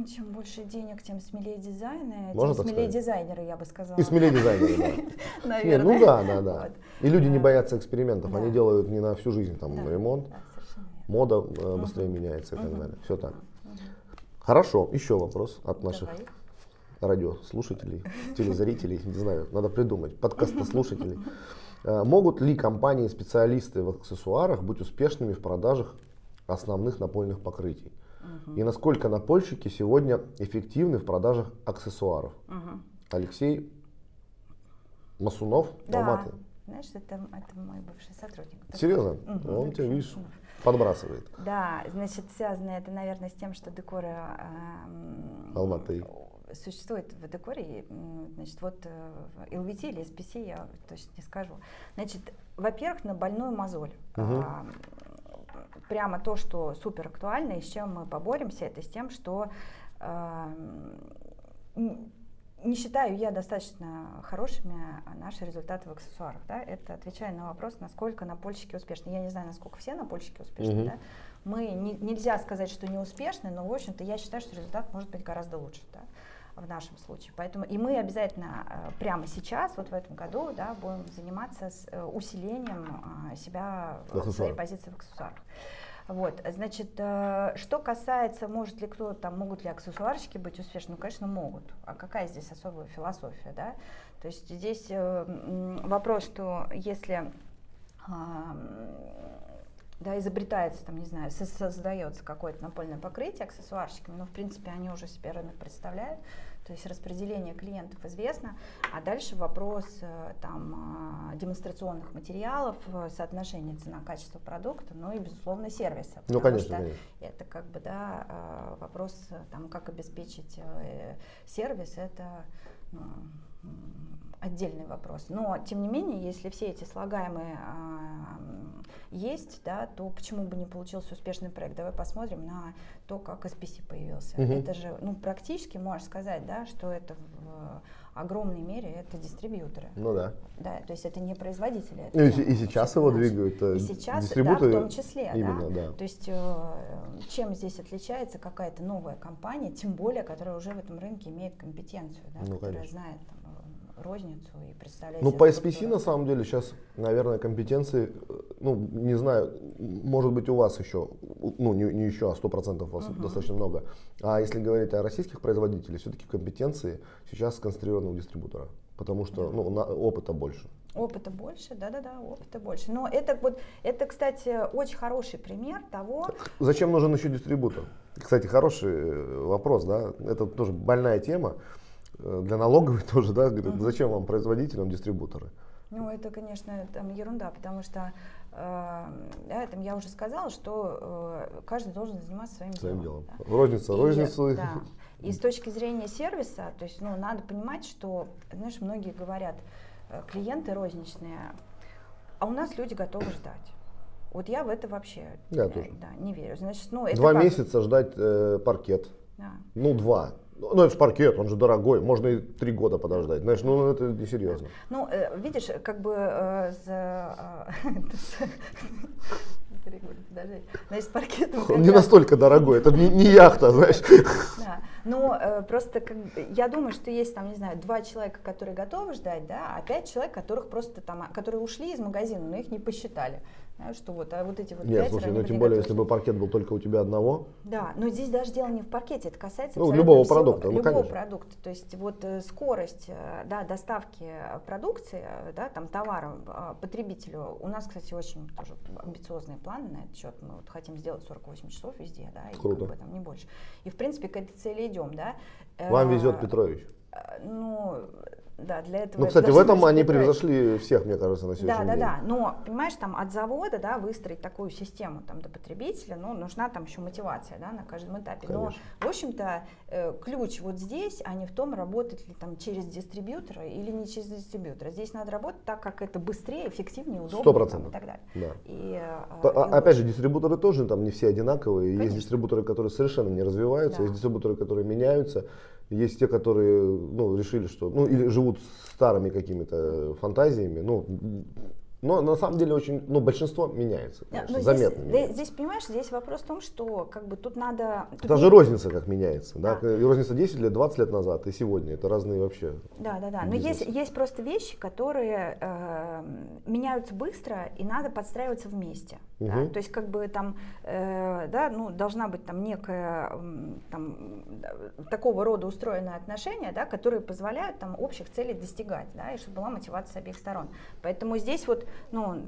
Чем больше денег, тем смелее дизайны, Можно тем смелее сказать? дизайнеры, я бы сказала. И смелее дизайнеры, да. *laughs* Нет, Наверное. ну да, да, да. И люди не боятся экспериментов, они делают не на всю жизнь там ремонт, мода э, быстрее меняется и так далее. Все так. Хорошо, еще вопрос от наших Давай. радиослушателей, телезрителей, не знаю, надо придумать, подкастослушателей. Э, *laughs* Могут ли компании и специалисты в аксессуарах быть успешными в продажах основных напольных покрытий? И насколько напольщики сегодня эффективны в продажах аксессуаров? Мгм. Алексей Масунов, Да, Алматы. знаешь, это, это мой бывший сотрудник. Серьезно? Мгм, Он тебя, видишь, подбрасывает. Да, значит, связано это, наверное, с тем, что декоры эм, Алматы. Существует в декоре, значит, вот э, LVT или SPC, я точно не скажу. Значит, во-первых, на больную мозоль. Мгм. А, прямо то, что супер актуально, и с чем мы поборемся, это с тем, что м, не считаю я достаточно хорошими наши результаты в аксессуарах. Да? Это отвечая на вопрос, насколько напольщики успешны. Я не знаю, насколько все напольщики успешны. Мгм. Да? Мы не- нельзя сказать, что не успешны, но, в общем-то, я считаю, что результат может быть гораздо лучше. Да? В нашем случае. Поэтому и мы обязательно э, прямо сейчас, вот в этом году, да, будем заниматься с, э, усилением э, себя, В своей позиции в аксессуарах. Вот, значит, что касается, может ли кто там, могут ли аксессуарщики быть успешны, ну, конечно, могут. А какая здесь особая философия, да? То есть здесь вопрос, что если а, да, изобретается, там, не знаю, со- создается какое-то напольное покрытие аксессуарщиками, но, в принципе, они уже себе рынок представляют, то есть распределение клиентов известно, а дальше вопрос э, там, а, демонстрационных материалов, э, соотношение цена-качество продукта, ну и, безусловно, сервиса. Ну, конечно, что конечно. это как бы, да, э, вопрос, там, как обеспечить сервис, это ну, отдельный вопрос. Но, тем не менее, если все эти слагаемые м, есть, да, то почему бы не получился успешный проект? Давай посмотрим на то, как SPC появился. Мгм. Это же, ну, практически можно сказать, да, что это в огромной мере это дистрибьюторы. Ну да. Да, то есть это не производители. это Ну, и, и сейчас его наша. двигают э, И сейчас, да, в том числе, Именно, да. да. То есть э, чем здесь отличается какая-то новая компания, тем более, которая уже в этом рынке имеет компетенцию, да, Ну, которая конечно. знает там, э, розницу и представляет. Ну, по SPC, на самом деле, сейчас, наверное, компетенции, э, ну, не знаю, может быть, у вас еще, ну, не, не еще, а 100% у вас Мгм. достаточно много. А если говорить о российских производителях, все-таки компетенции сейчас сконцентрированы у дистрибутора, потому что, ну, на- опыта больше. Опыта больше, да-да-да, опыта больше. Но это вот, это, кстати, очень хороший пример того, Зачем нужен еще дистрибутор? Кстати, хороший э, вопрос, да, это тоже больная тема для налоговой *laughs* тоже, да, говорят, Мгм. зачем вам производителям дистрибуторы? Ну, это, конечно, там ерунда, потому что, э, да, там я уже сказала, что э, каждый должен заниматься своим, Своим делом. делом. да. Розница, И, розницу. да. И с точки зрения сервиса, то есть, ну, надо понимать, что, знаешь, многие говорят, э, клиенты розничные, а у нас люди готовы ждать. Вот я в это вообще Я э, тоже. Да, не верю. Значит, ну, это Два как? месяца ждать э, паркет. Да. Ну, два. Ну, ну, это же паркет, он же дорогой, можно и три года подождать. Знаешь, ну это несерьезно. Ну, э, видишь, как бы э, за... э, *laughs* Три года подожди. Значит, с паркетом Он не настолько дорогой, это не, не яхта, знаешь. Да. Ну, э, просто как, я думаю, что есть там, не знаю, два человека, которые готовы ждать, да, а пять человек, которых просто там, которые ушли из магазина, но их не посчитали. Что вот, а вот эти вот Нет, слушай, ну тем более, если бы паркет был только у тебя одного. Да, но здесь даже дело не в паркете, это касается ну, любого всего, продукта. Ну, любого конечно. продукта. То есть вот э, скорость э, да, доставки продукции, э, да, там товара потребителю. У нас, кстати, очень тоже амбициозные планы на этот счет. Мы вот хотим сделать 48 часов везде, да, и Круто. как бы там не больше. И в принципе к этой цели идем, да. Вам везет Петрович. Ну, да, для этого. Ну, кстати, в этом они превзошли всех, мне кажется, на сегодняшний Да, да, день. да. Но, понимаешь, там от завода, да, выстроить такую систему там, до потребителя, ну, нужна там еще мотивация, да, на каждом этапе. Конечно. Но, в общем-то, э, ключ вот здесь, а не в том, работать ли там через дистрибьютора или не через дистрибьютора. Здесь надо работать так, как это быстрее, эффективнее, удобнее Сто там, процентов. и так далее. Да. И, э, По- и а-. Опять же, дистрибуторы тоже там не все одинаковые. Конечно. Есть дистрибуторы, которые совершенно не развиваются, Да. есть дистрибуторы, которые меняются, есть те, которые ну, решили, что ну или живут старыми какими-то фантазиями. Ну, но на самом деле очень, ну, большинство меняется, Да, конечно, но заметно. здесь, меняется. здесь, понимаешь, здесь вопрос в том, что как бы тут надо... тут Это не- розница как меняется. Да? Да. Розница 10 лет, 20 лет назад и сегодня. Это разные вообще. Да, да, да. Но бизнес. есть, есть просто вещи, которые э, меняются быстро, и надо подстраиваться вместе. да. Мгм. То есть, как бы там, э, да, ну, должна быть там некая там, э, такого рода устроенное отношение, да, которые позволяют там общих целей достигать, да, и чтобы была мотивация обеих сторон. Поэтому здесь вот, ну,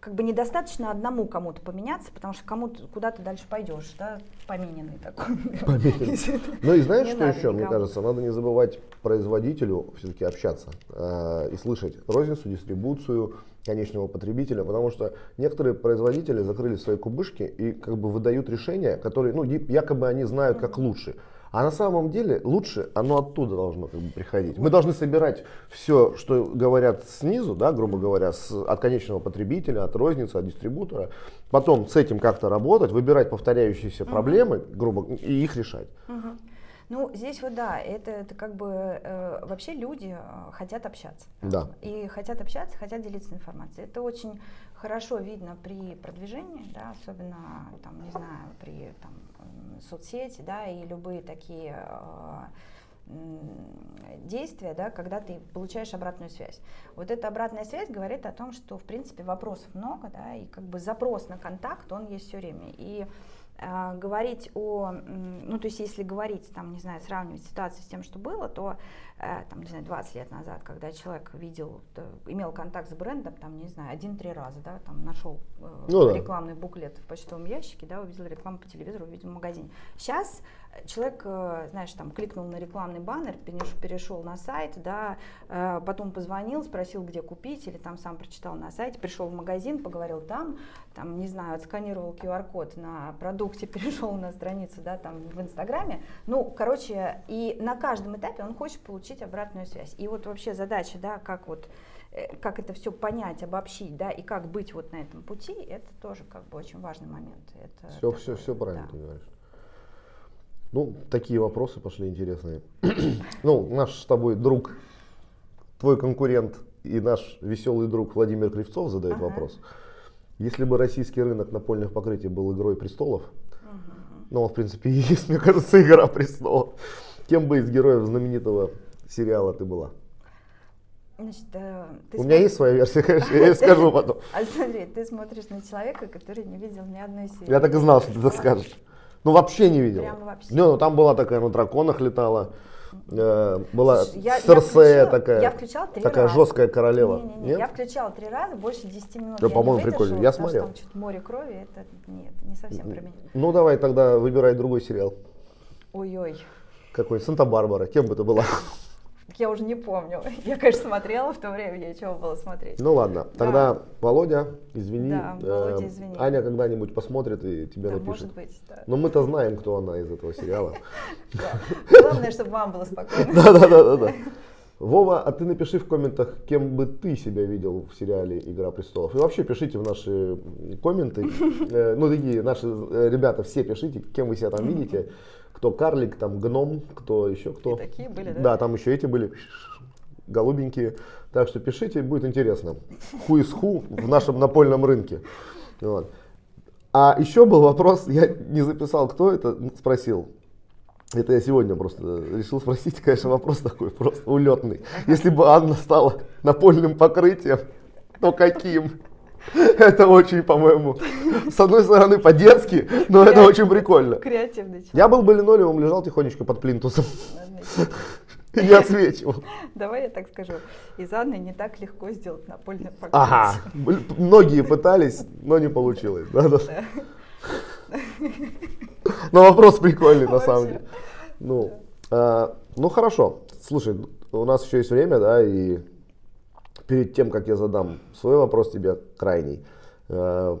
как бы недостаточно одному кому-то поменяться, потому что кому-то куда ты дальше пойдешь, да, помененный такой. Ты- Ну и знаешь, что еще, мне кажется, надо не забывать производителю все-таки общаться э, и слышать розницу, дистрибуцию конечного потребителя, потому что некоторые производители закрыли свои кубышки и как бы выдают решения, которые, ну, якобы они знают как лучше. А на самом деле лучше оно оттуда должно как бы приходить. Мы должны собирать все, что говорят снизу, да, грубо говоря, с, от конечного потребителя, от розницы, от дистрибутора. Потом с этим как-то работать, выбирать повторяющиеся проблемы, грубо, и их решать. Мгм. Ну, здесь вот да, это, это как бы э, вообще люди э, хотят общаться. Да. И хотят общаться, хотят делиться информацией. Это очень хорошо видно при продвижении, да, особенно там, не знаю, при там, соцсети, да, и любые такие э, м, действия, да, когда ты получаешь обратную связь. Вот эта обратная связь говорит о том, что в принципе вопросов много, да, и как бы запрос на контакт, он есть все время. И а, говорить о, ну то есть если говорить, там, не знаю, сравнивать ситуацию с тем, что было, то э, там, не знаю, 20 лет назад, когда человек видел, т- имел контакт с брендом, там, не знаю, один-три раза, да, там нашел э, Ну да. рекламный буклет в почтовом ящике, да, увидел рекламу по телевизору, увидел в магазине. Сейчас человек, э, знаешь, там кликнул на рекламный баннер, переш- перешел на сайт, да, э, потом позвонил, спросил, где купить, или там сам прочитал на сайте, пришел в магазин, поговорил там, там, не знаю, отсканировал QR-код на продукте, *laughs* перешел на страницу, да, там в Инстаграме. Ну, короче, и на каждом этапе он хочет получить обратную связь. И вот вообще задача, да, как вот э, как это все понять, обобщить, да, и как быть вот на этом пути, это тоже как бы очень важный момент. Это Все, такое, все, все правильно да. ты говоришь. Ну, такие вопросы пошли интересные. *clears throat* ну, наш с тобой друг, твой конкурент и наш веселый друг Владимир Кривцов задает Ага. вопрос. Если бы российский рынок напольных покрытий был игрой престолов, Мгм. ну, в принципе, *laughs* есть, мне кажется, игра престолов, кем бы из героев знаменитого сериала ты была? Значит, э, ты У меня смо- есть своя версия, конечно, я *laughs* скажу потом. А смотри, ты смотришь на человека, который не видел ни одной серии. Я так и знал, что ты так скажешь. Ну, вообще не видел. Прямо вообще. Не, ну там была такая, на драконах летала. э, была Слушай, я- я Серсея включила- такая. я включала три такая раза. жесткая королева. Не-не-не, Нет? я включала три раза, больше 10 минут Да, по-моему, не прикольно. Я смотрел. что там море крови, это нет, не совсем про меня. Ну давай тогда выбирай другой сериал. Ой-ой, Какой? Санта-Барбара. Кем бы ты была? *laughs* я уже не помню. *laughs* Я, конечно, смотрела в то время, я чего было смотреть. Ну ладно. Тогда Володя, извини. Да, э, Володя, извини. Аня когда-нибудь посмотрит и тебе Да, напишет. может быть, да. Но мы-то знаем, кто она из этого сериала. *laughs* Да. *laughs* Главное, чтобы вам было спокойно. Да, да, да, да, да. Вова, а ты напиши в комментах, кем бы ты себя видел в сериале Игра престолов. И вообще пишите в наши комменты. Э, Ну, такие наши э, ребята, все пишите, кем вы себя там видите. Кто карлик, там гном, кто еще кто. И такие были, да? Да, там еще эти были голубенькие. Так что пишите, будет интересно. Ху из ху в нашем напольном рынке. Вот. А еще был вопрос, я не записал, кто это спросил. Это я сегодня просто решил спросить, конечно, вопрос такой просто улетный. Если бы Анна стала напольным покрытием, то каким? Это очень, по-моему, с одной стороны по-детски, но это очень прикольно. Креативный человек. Я был бы линолеумом, лежал тихонечко под плинтусом. И не отсвечивал. Давай я так скажу. Из Анны не так легко сделать напольное покрытие. Ага. Многие пытались, но не получилось. Да, да. Но вопрос прикольный на самом деле. Ну, а, ну хорошо. Слушай, у нас еще есть время, да, и перед тем, как я задам свой вопрос тебе крайний, э,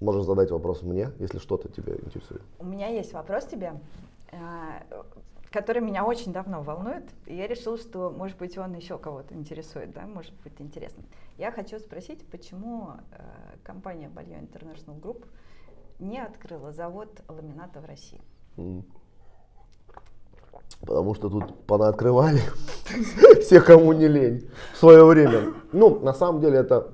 можешь задать вопрос мне, если что-то тебя интересует. У меня есть вопрос тебе, э, который меня очень давно волнует. И я решила, что, может быть, он еще кого-то интересует, да, может быть интересно. Я хочу спросить, почему э, компания Balio International Group не открыла завод ламината в России? Потому что тут понаоткрывали *laughs* все, кому не лень, в свое время. Ну, на самом деле это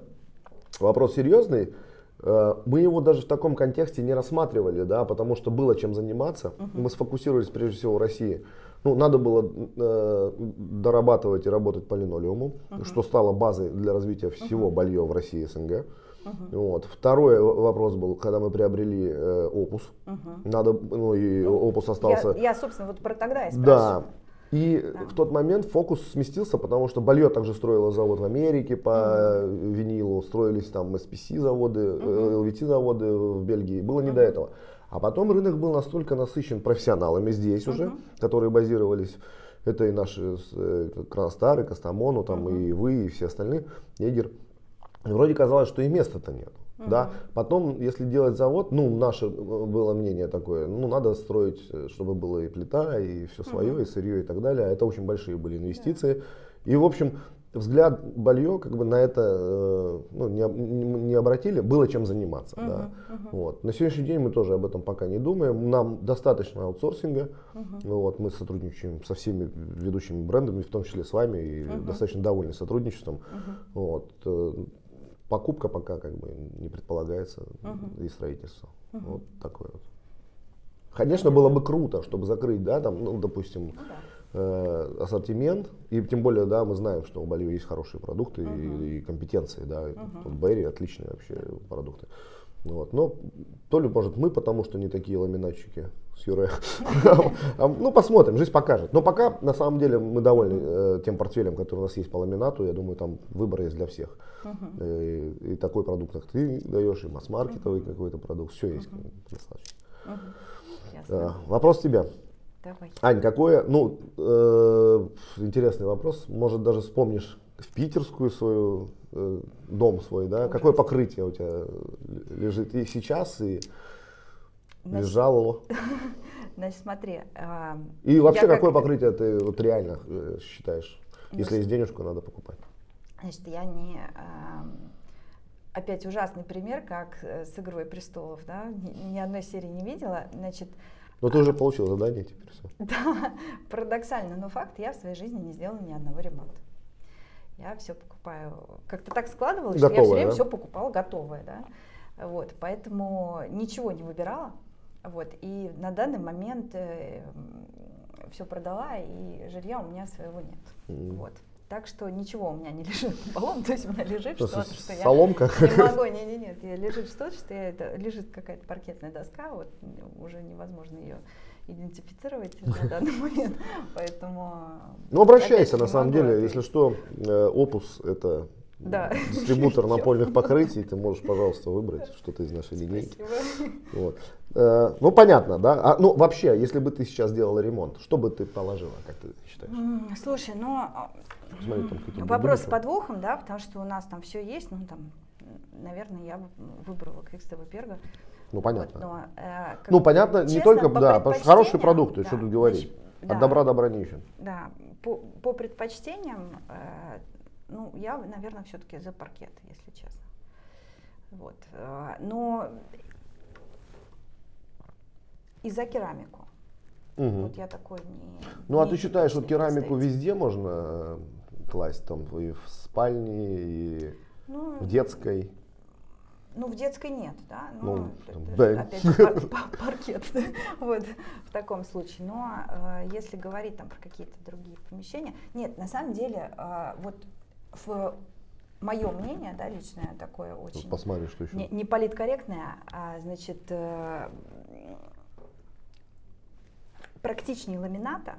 вопрос серьезный. Э, мы его даже в таком контексте не рассматривали, да, потому что было чем заниматься. Мы сфокусировались прежде всего в России. Ну, надо было э, дорабатывать и работать по линолеуму, что стало базой для развития всего балье в России СНГ. Uh-huh. Вот. Второй вопрос был, когда мы приобрели э, опус. Uh-huh. Надо, ну и ну, опус остался. Я, я, собственно, вот про тогда и спрашиваю. Да. И да. в тот момент фокус сместился, потому что Балье также строило завод в Америке по uh-huh. винилу, строились там SPC заводы, uh-huh. LVT заводы в Бельгии. Было не uh-huh. до этого. А потом рынок был настолько насыщен профессионалами здесь uh-huh. уже, которые базировались. Это и наши э, Кронстар, и Костомону, там, uh-huh. и вы, и все остальные, Егер. И вроде казалось, что и места-то нет. Угу. Да? Потом, если делать завод, ну, наше было мнение такое, ну, надо строить, э, чтобы было и плита, и все свое, угу. и сырье, и так далее. Это очень большие были инвестиции. Да. И, в общем, взгляд Балье как бы на это э, ну, не, не обратили, было чем заниматься. Uh-huh, да. uh-huh. Вот. На сегодняшний день мы тоже об этом пока не думаем. Нам достаточно аутсорсинга. Uh-huh. Вот. Мы сотрудничаем со всеми ведущими брендами, в том числе с вами, и uh-huh. достаточно довольны сотрудничеством. Uh-huh. Вот. Покупка пока как бы не предполагается uh-huh. и строительство. Uh-huh. Вот такое вот. Конечно, было бы круто, чтобы закрыть, да, там, ну, допустим, uh-huh. э, ассортимент, и тем более, да, мы знаем, что у Боливии есть хорошие продукты uh-huh. и, и компетенции, да, uh-huh. тут Берри отличные вообще продукты. Вот. Но то ли, может, мы, потому что не такие ламинатчики с Юре. *laughs* Ну, посмотрим, жизнь покажет. Но пока, на самом деле, мы довольны э, тем портфелем, который у нас есть по ламинату. Я думаю, там выбор есть для всех. Э, и такой продукт, как ты даешь, и масс-маркетовый какой-то продукт. Все есть достаточно. Э, вопрос тебе. Давай. Ань, какое, ну, интересный вопрос. Может, даже вспомнишь в питерскую свою э, дом свой, да? Ужас. Какое покрытие у тебя лежит и сейчас, и Значит, лежало? *laughs* Значит, смотри. Э, и вообще, какое как... покрытие ты вот реально э, считаешь? Ну, Если есть денежку, надо покупать. Значит, я не... Э, опять ужасный пример, как э, с «Игрой престолов», да? Ни, ни одной серии не видела. Значит, но ты уже получил задание теперь все. *laughs* Да, парадоксально, но факт, я в своей жизни не сделала ни одного ремонта я все покупаю. Как-то так складывалось, готовое, что я все время да? все покупала готовое, да. Вот, поэтому ничего не выбирала. Вот, и на данный момент э, все продала, и жилья у меня своего нет. Mm. Вот. Так что ничего у меня не *laughs* лежит полом, то есть у меня лежит что-то, что соломка? я не могу, нет, нет, нет, лежит что-то, что я, это, лежит какая-то паркетная доска, вот уже невозможно ее идентифицировать *laughs* на данный момент, поэтому... Ну, обращайся, на самом деле, если что, э, Опус — это да. *laughs* дистрибутор напольных покрытий, ты можешь, пожалуйста, выбрать что-то из нашей линейки. Вот. Э, ну, понятно, да? А, ну, вообще, если бы ты сейчас делала ремонт, что бы ты положила, как ты считаешь? Слушай, ну, Смотри, там вопрос с подвохом, да, потому что у нас там все есть, ну, там, наверное, я бы выбрала Квикстева Перга. Ну, понятно. Вот, но, э, ну, понятно, честно, не только, да, потому что хорошие продукты, да, что тут говорить. Значит, От да, добра добра не ищем. Да, по, по предпочтениям, э, ну, я, наверное, все-таки за паркет, если честно. Вот. Э, но и за керамику. Угу. Вот я такой не. Ну, не а ты считаешь, что керамику стоит. везде можно э, класть, там, и в спальне, и ну, в детской? Ну, в детской нет, да. Ну, Ну, там, это- да. опять же, пар- *laughs* пар- паркет, *laughs* вот, в таком случае. Но э, если говорить там про какие-то другие помещения, нет, на самом деле, э, вот в мое мнение, да, личное такое очень Посмотри, что еще. не, не политкорректное, а значит э, практичнее ламината,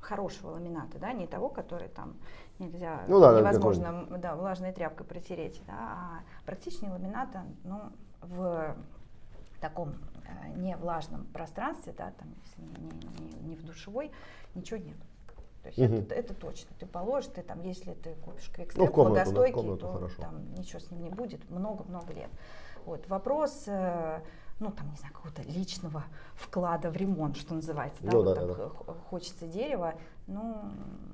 хорошего ламината, да, не того, который там нельзя, Ну да, невозможно да, влажной тряпкой протереть, да, а практичнее ламината, ну, в таком э, не влажном пространстве, да, там, если не, не- не- в душевой, ничего нет. То есть Мгм. это, это точно. Ты положишь, ты там, если ты купишь Ну, квикстеп комнату, да, то хорошо. там ничего с ним не будет много-много лет. Вот вопрос, э, ну там не знаю, какого-то личного вклада в ремонт, что называется, да, Ну вот да, там да. хочется дерева, ну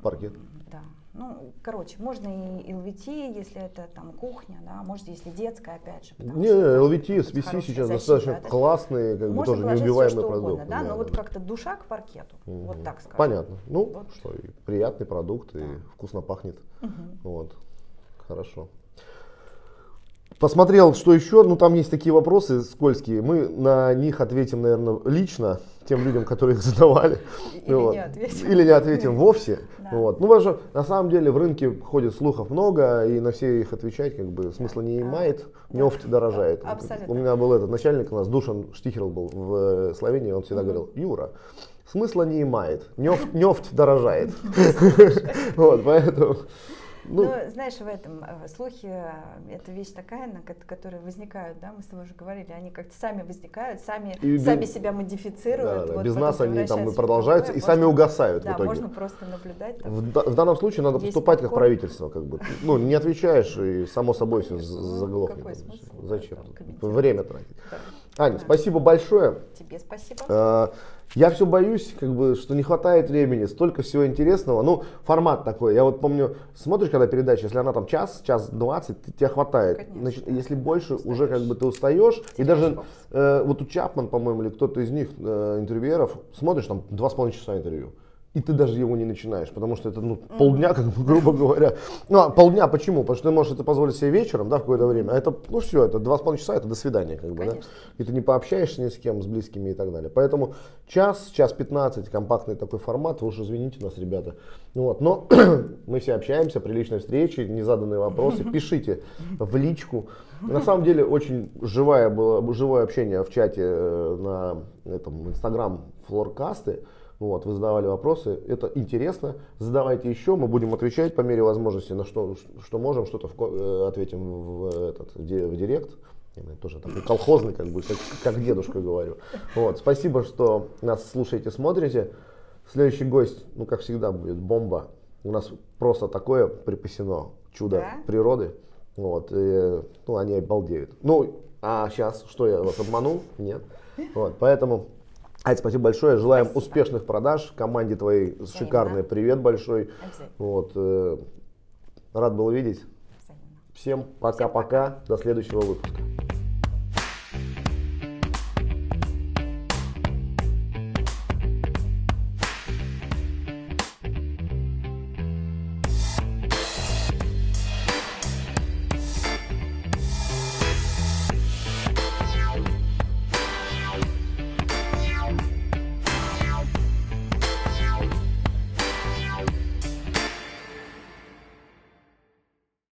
Паркет. да, ну короче, можно и LVT, если это там кухня, да, может если детская, опять же. Не, что LVT, хорошая сейчас защита, достаточно да. классные, как бы Можно тоже положить всё, неубиваемые что продукты. угодно, да, но вот как-то душа к паркету, Мгм. вот так скажем. Понятно. Ну, Вот. что, и приятный продукт, и Да. вкусно пахнет. Мгм. Вот. Хорошо. Посмотрел, что еще. Ну, там есть такие вопросы скользкие. Мы на них ответим, наверное, лично тем людям, которые их задавали. Или Вот. не ответим. Или не ответим вовсе. Да. Вот. Ну, что на самом деле в рынке ходит слухов много, и на все их отвечать как бы смысла не А, имеет. Нефть дорожает. Абсолютно. У меня был этот начальник у нас, Душан Штихерл был в э, Словении, он всегда говорил, Юра, смысла не имеет, нефть, нефть дорожает. *laughs* *laughs* Вот, поэтому... Ну, Ну, знаешь, в этом э, слухи, э, это вещь такая, на ко- которые возникают, да, мы с тобой уже говорили, они как-то сами возникают, сами, И сами себя модифицируют. да, да, вот без нас они там и в продолжаются, и другое. сами Можно- угасают в Да, итоге. можно просто наблюдать. В, в данном случае надо поступать как правительство, как бы. Ну, не отвечаешь, и само собой все Ну, заглохнет. Зачем? Время тратить. Аня, спасибо большое. Тебе спасибо. Я все боюсь, как бы, что не хватает времени, столько всего интересного. Ну, формат такой. Я вот помню, смотришь, когда передача, если она там час, час двадцать, тебе хватает. Конечно, Значит, если больше, Устаешь. уже как бы ты устаешь. И Теряешь даже э, вот у Чапман, по-моему, или кто-то из них, э, интервьюеров, смотришь там два с половиной часа интервью. И ты даже его не начинаешь, потому что это ну, полдня, как бы, *laughs* грубо говоря. Ну, а полдня почему? Потому что ты можешь это позволить себе вечером, да, в какое-то время. А это, ну все, это два с половиной часа, это до свидания, как бы, да. Конечно. И ты не пообщаешься ни с кем, с близкими и так далее. Поэтому час, час 15, компактный такой формат, вы уж извините нас, ребята. Ну вот, но *clears throat* мы все общаемся, при личной встрече, незаданные вопросы, *laughs* пишите в личку. На самом деле очень живое было, живое общение в чате э, на этом Инстаграм флоркасты. Вот, вы задавали вопросы, это интересно. Задавайте еще, мы будем отвечать по мере возможности, на что, что можем, что-то в э, ответим в, этот, в, ди- в директ. Я, тоже такой колхозный, как бы, как, как дедушка говорю. Вот, спасибо, что нас слушаете, смотрите. Следующий гость, ну, как всегда, будет бомба. У нас просто такое припасено чудо Да? природы. Вот, и, ну, они обалдеют. Ну, а сейчас, что я вас обманул? Нет. Вот, поэтому, Ать, спасибо большое. Желаем Спасибо. успешных продаж. Команде твоей шикарный привет большой. Вот, э, рад был видеть. Взаимно. Всем пока-пока. До следующего выпуска.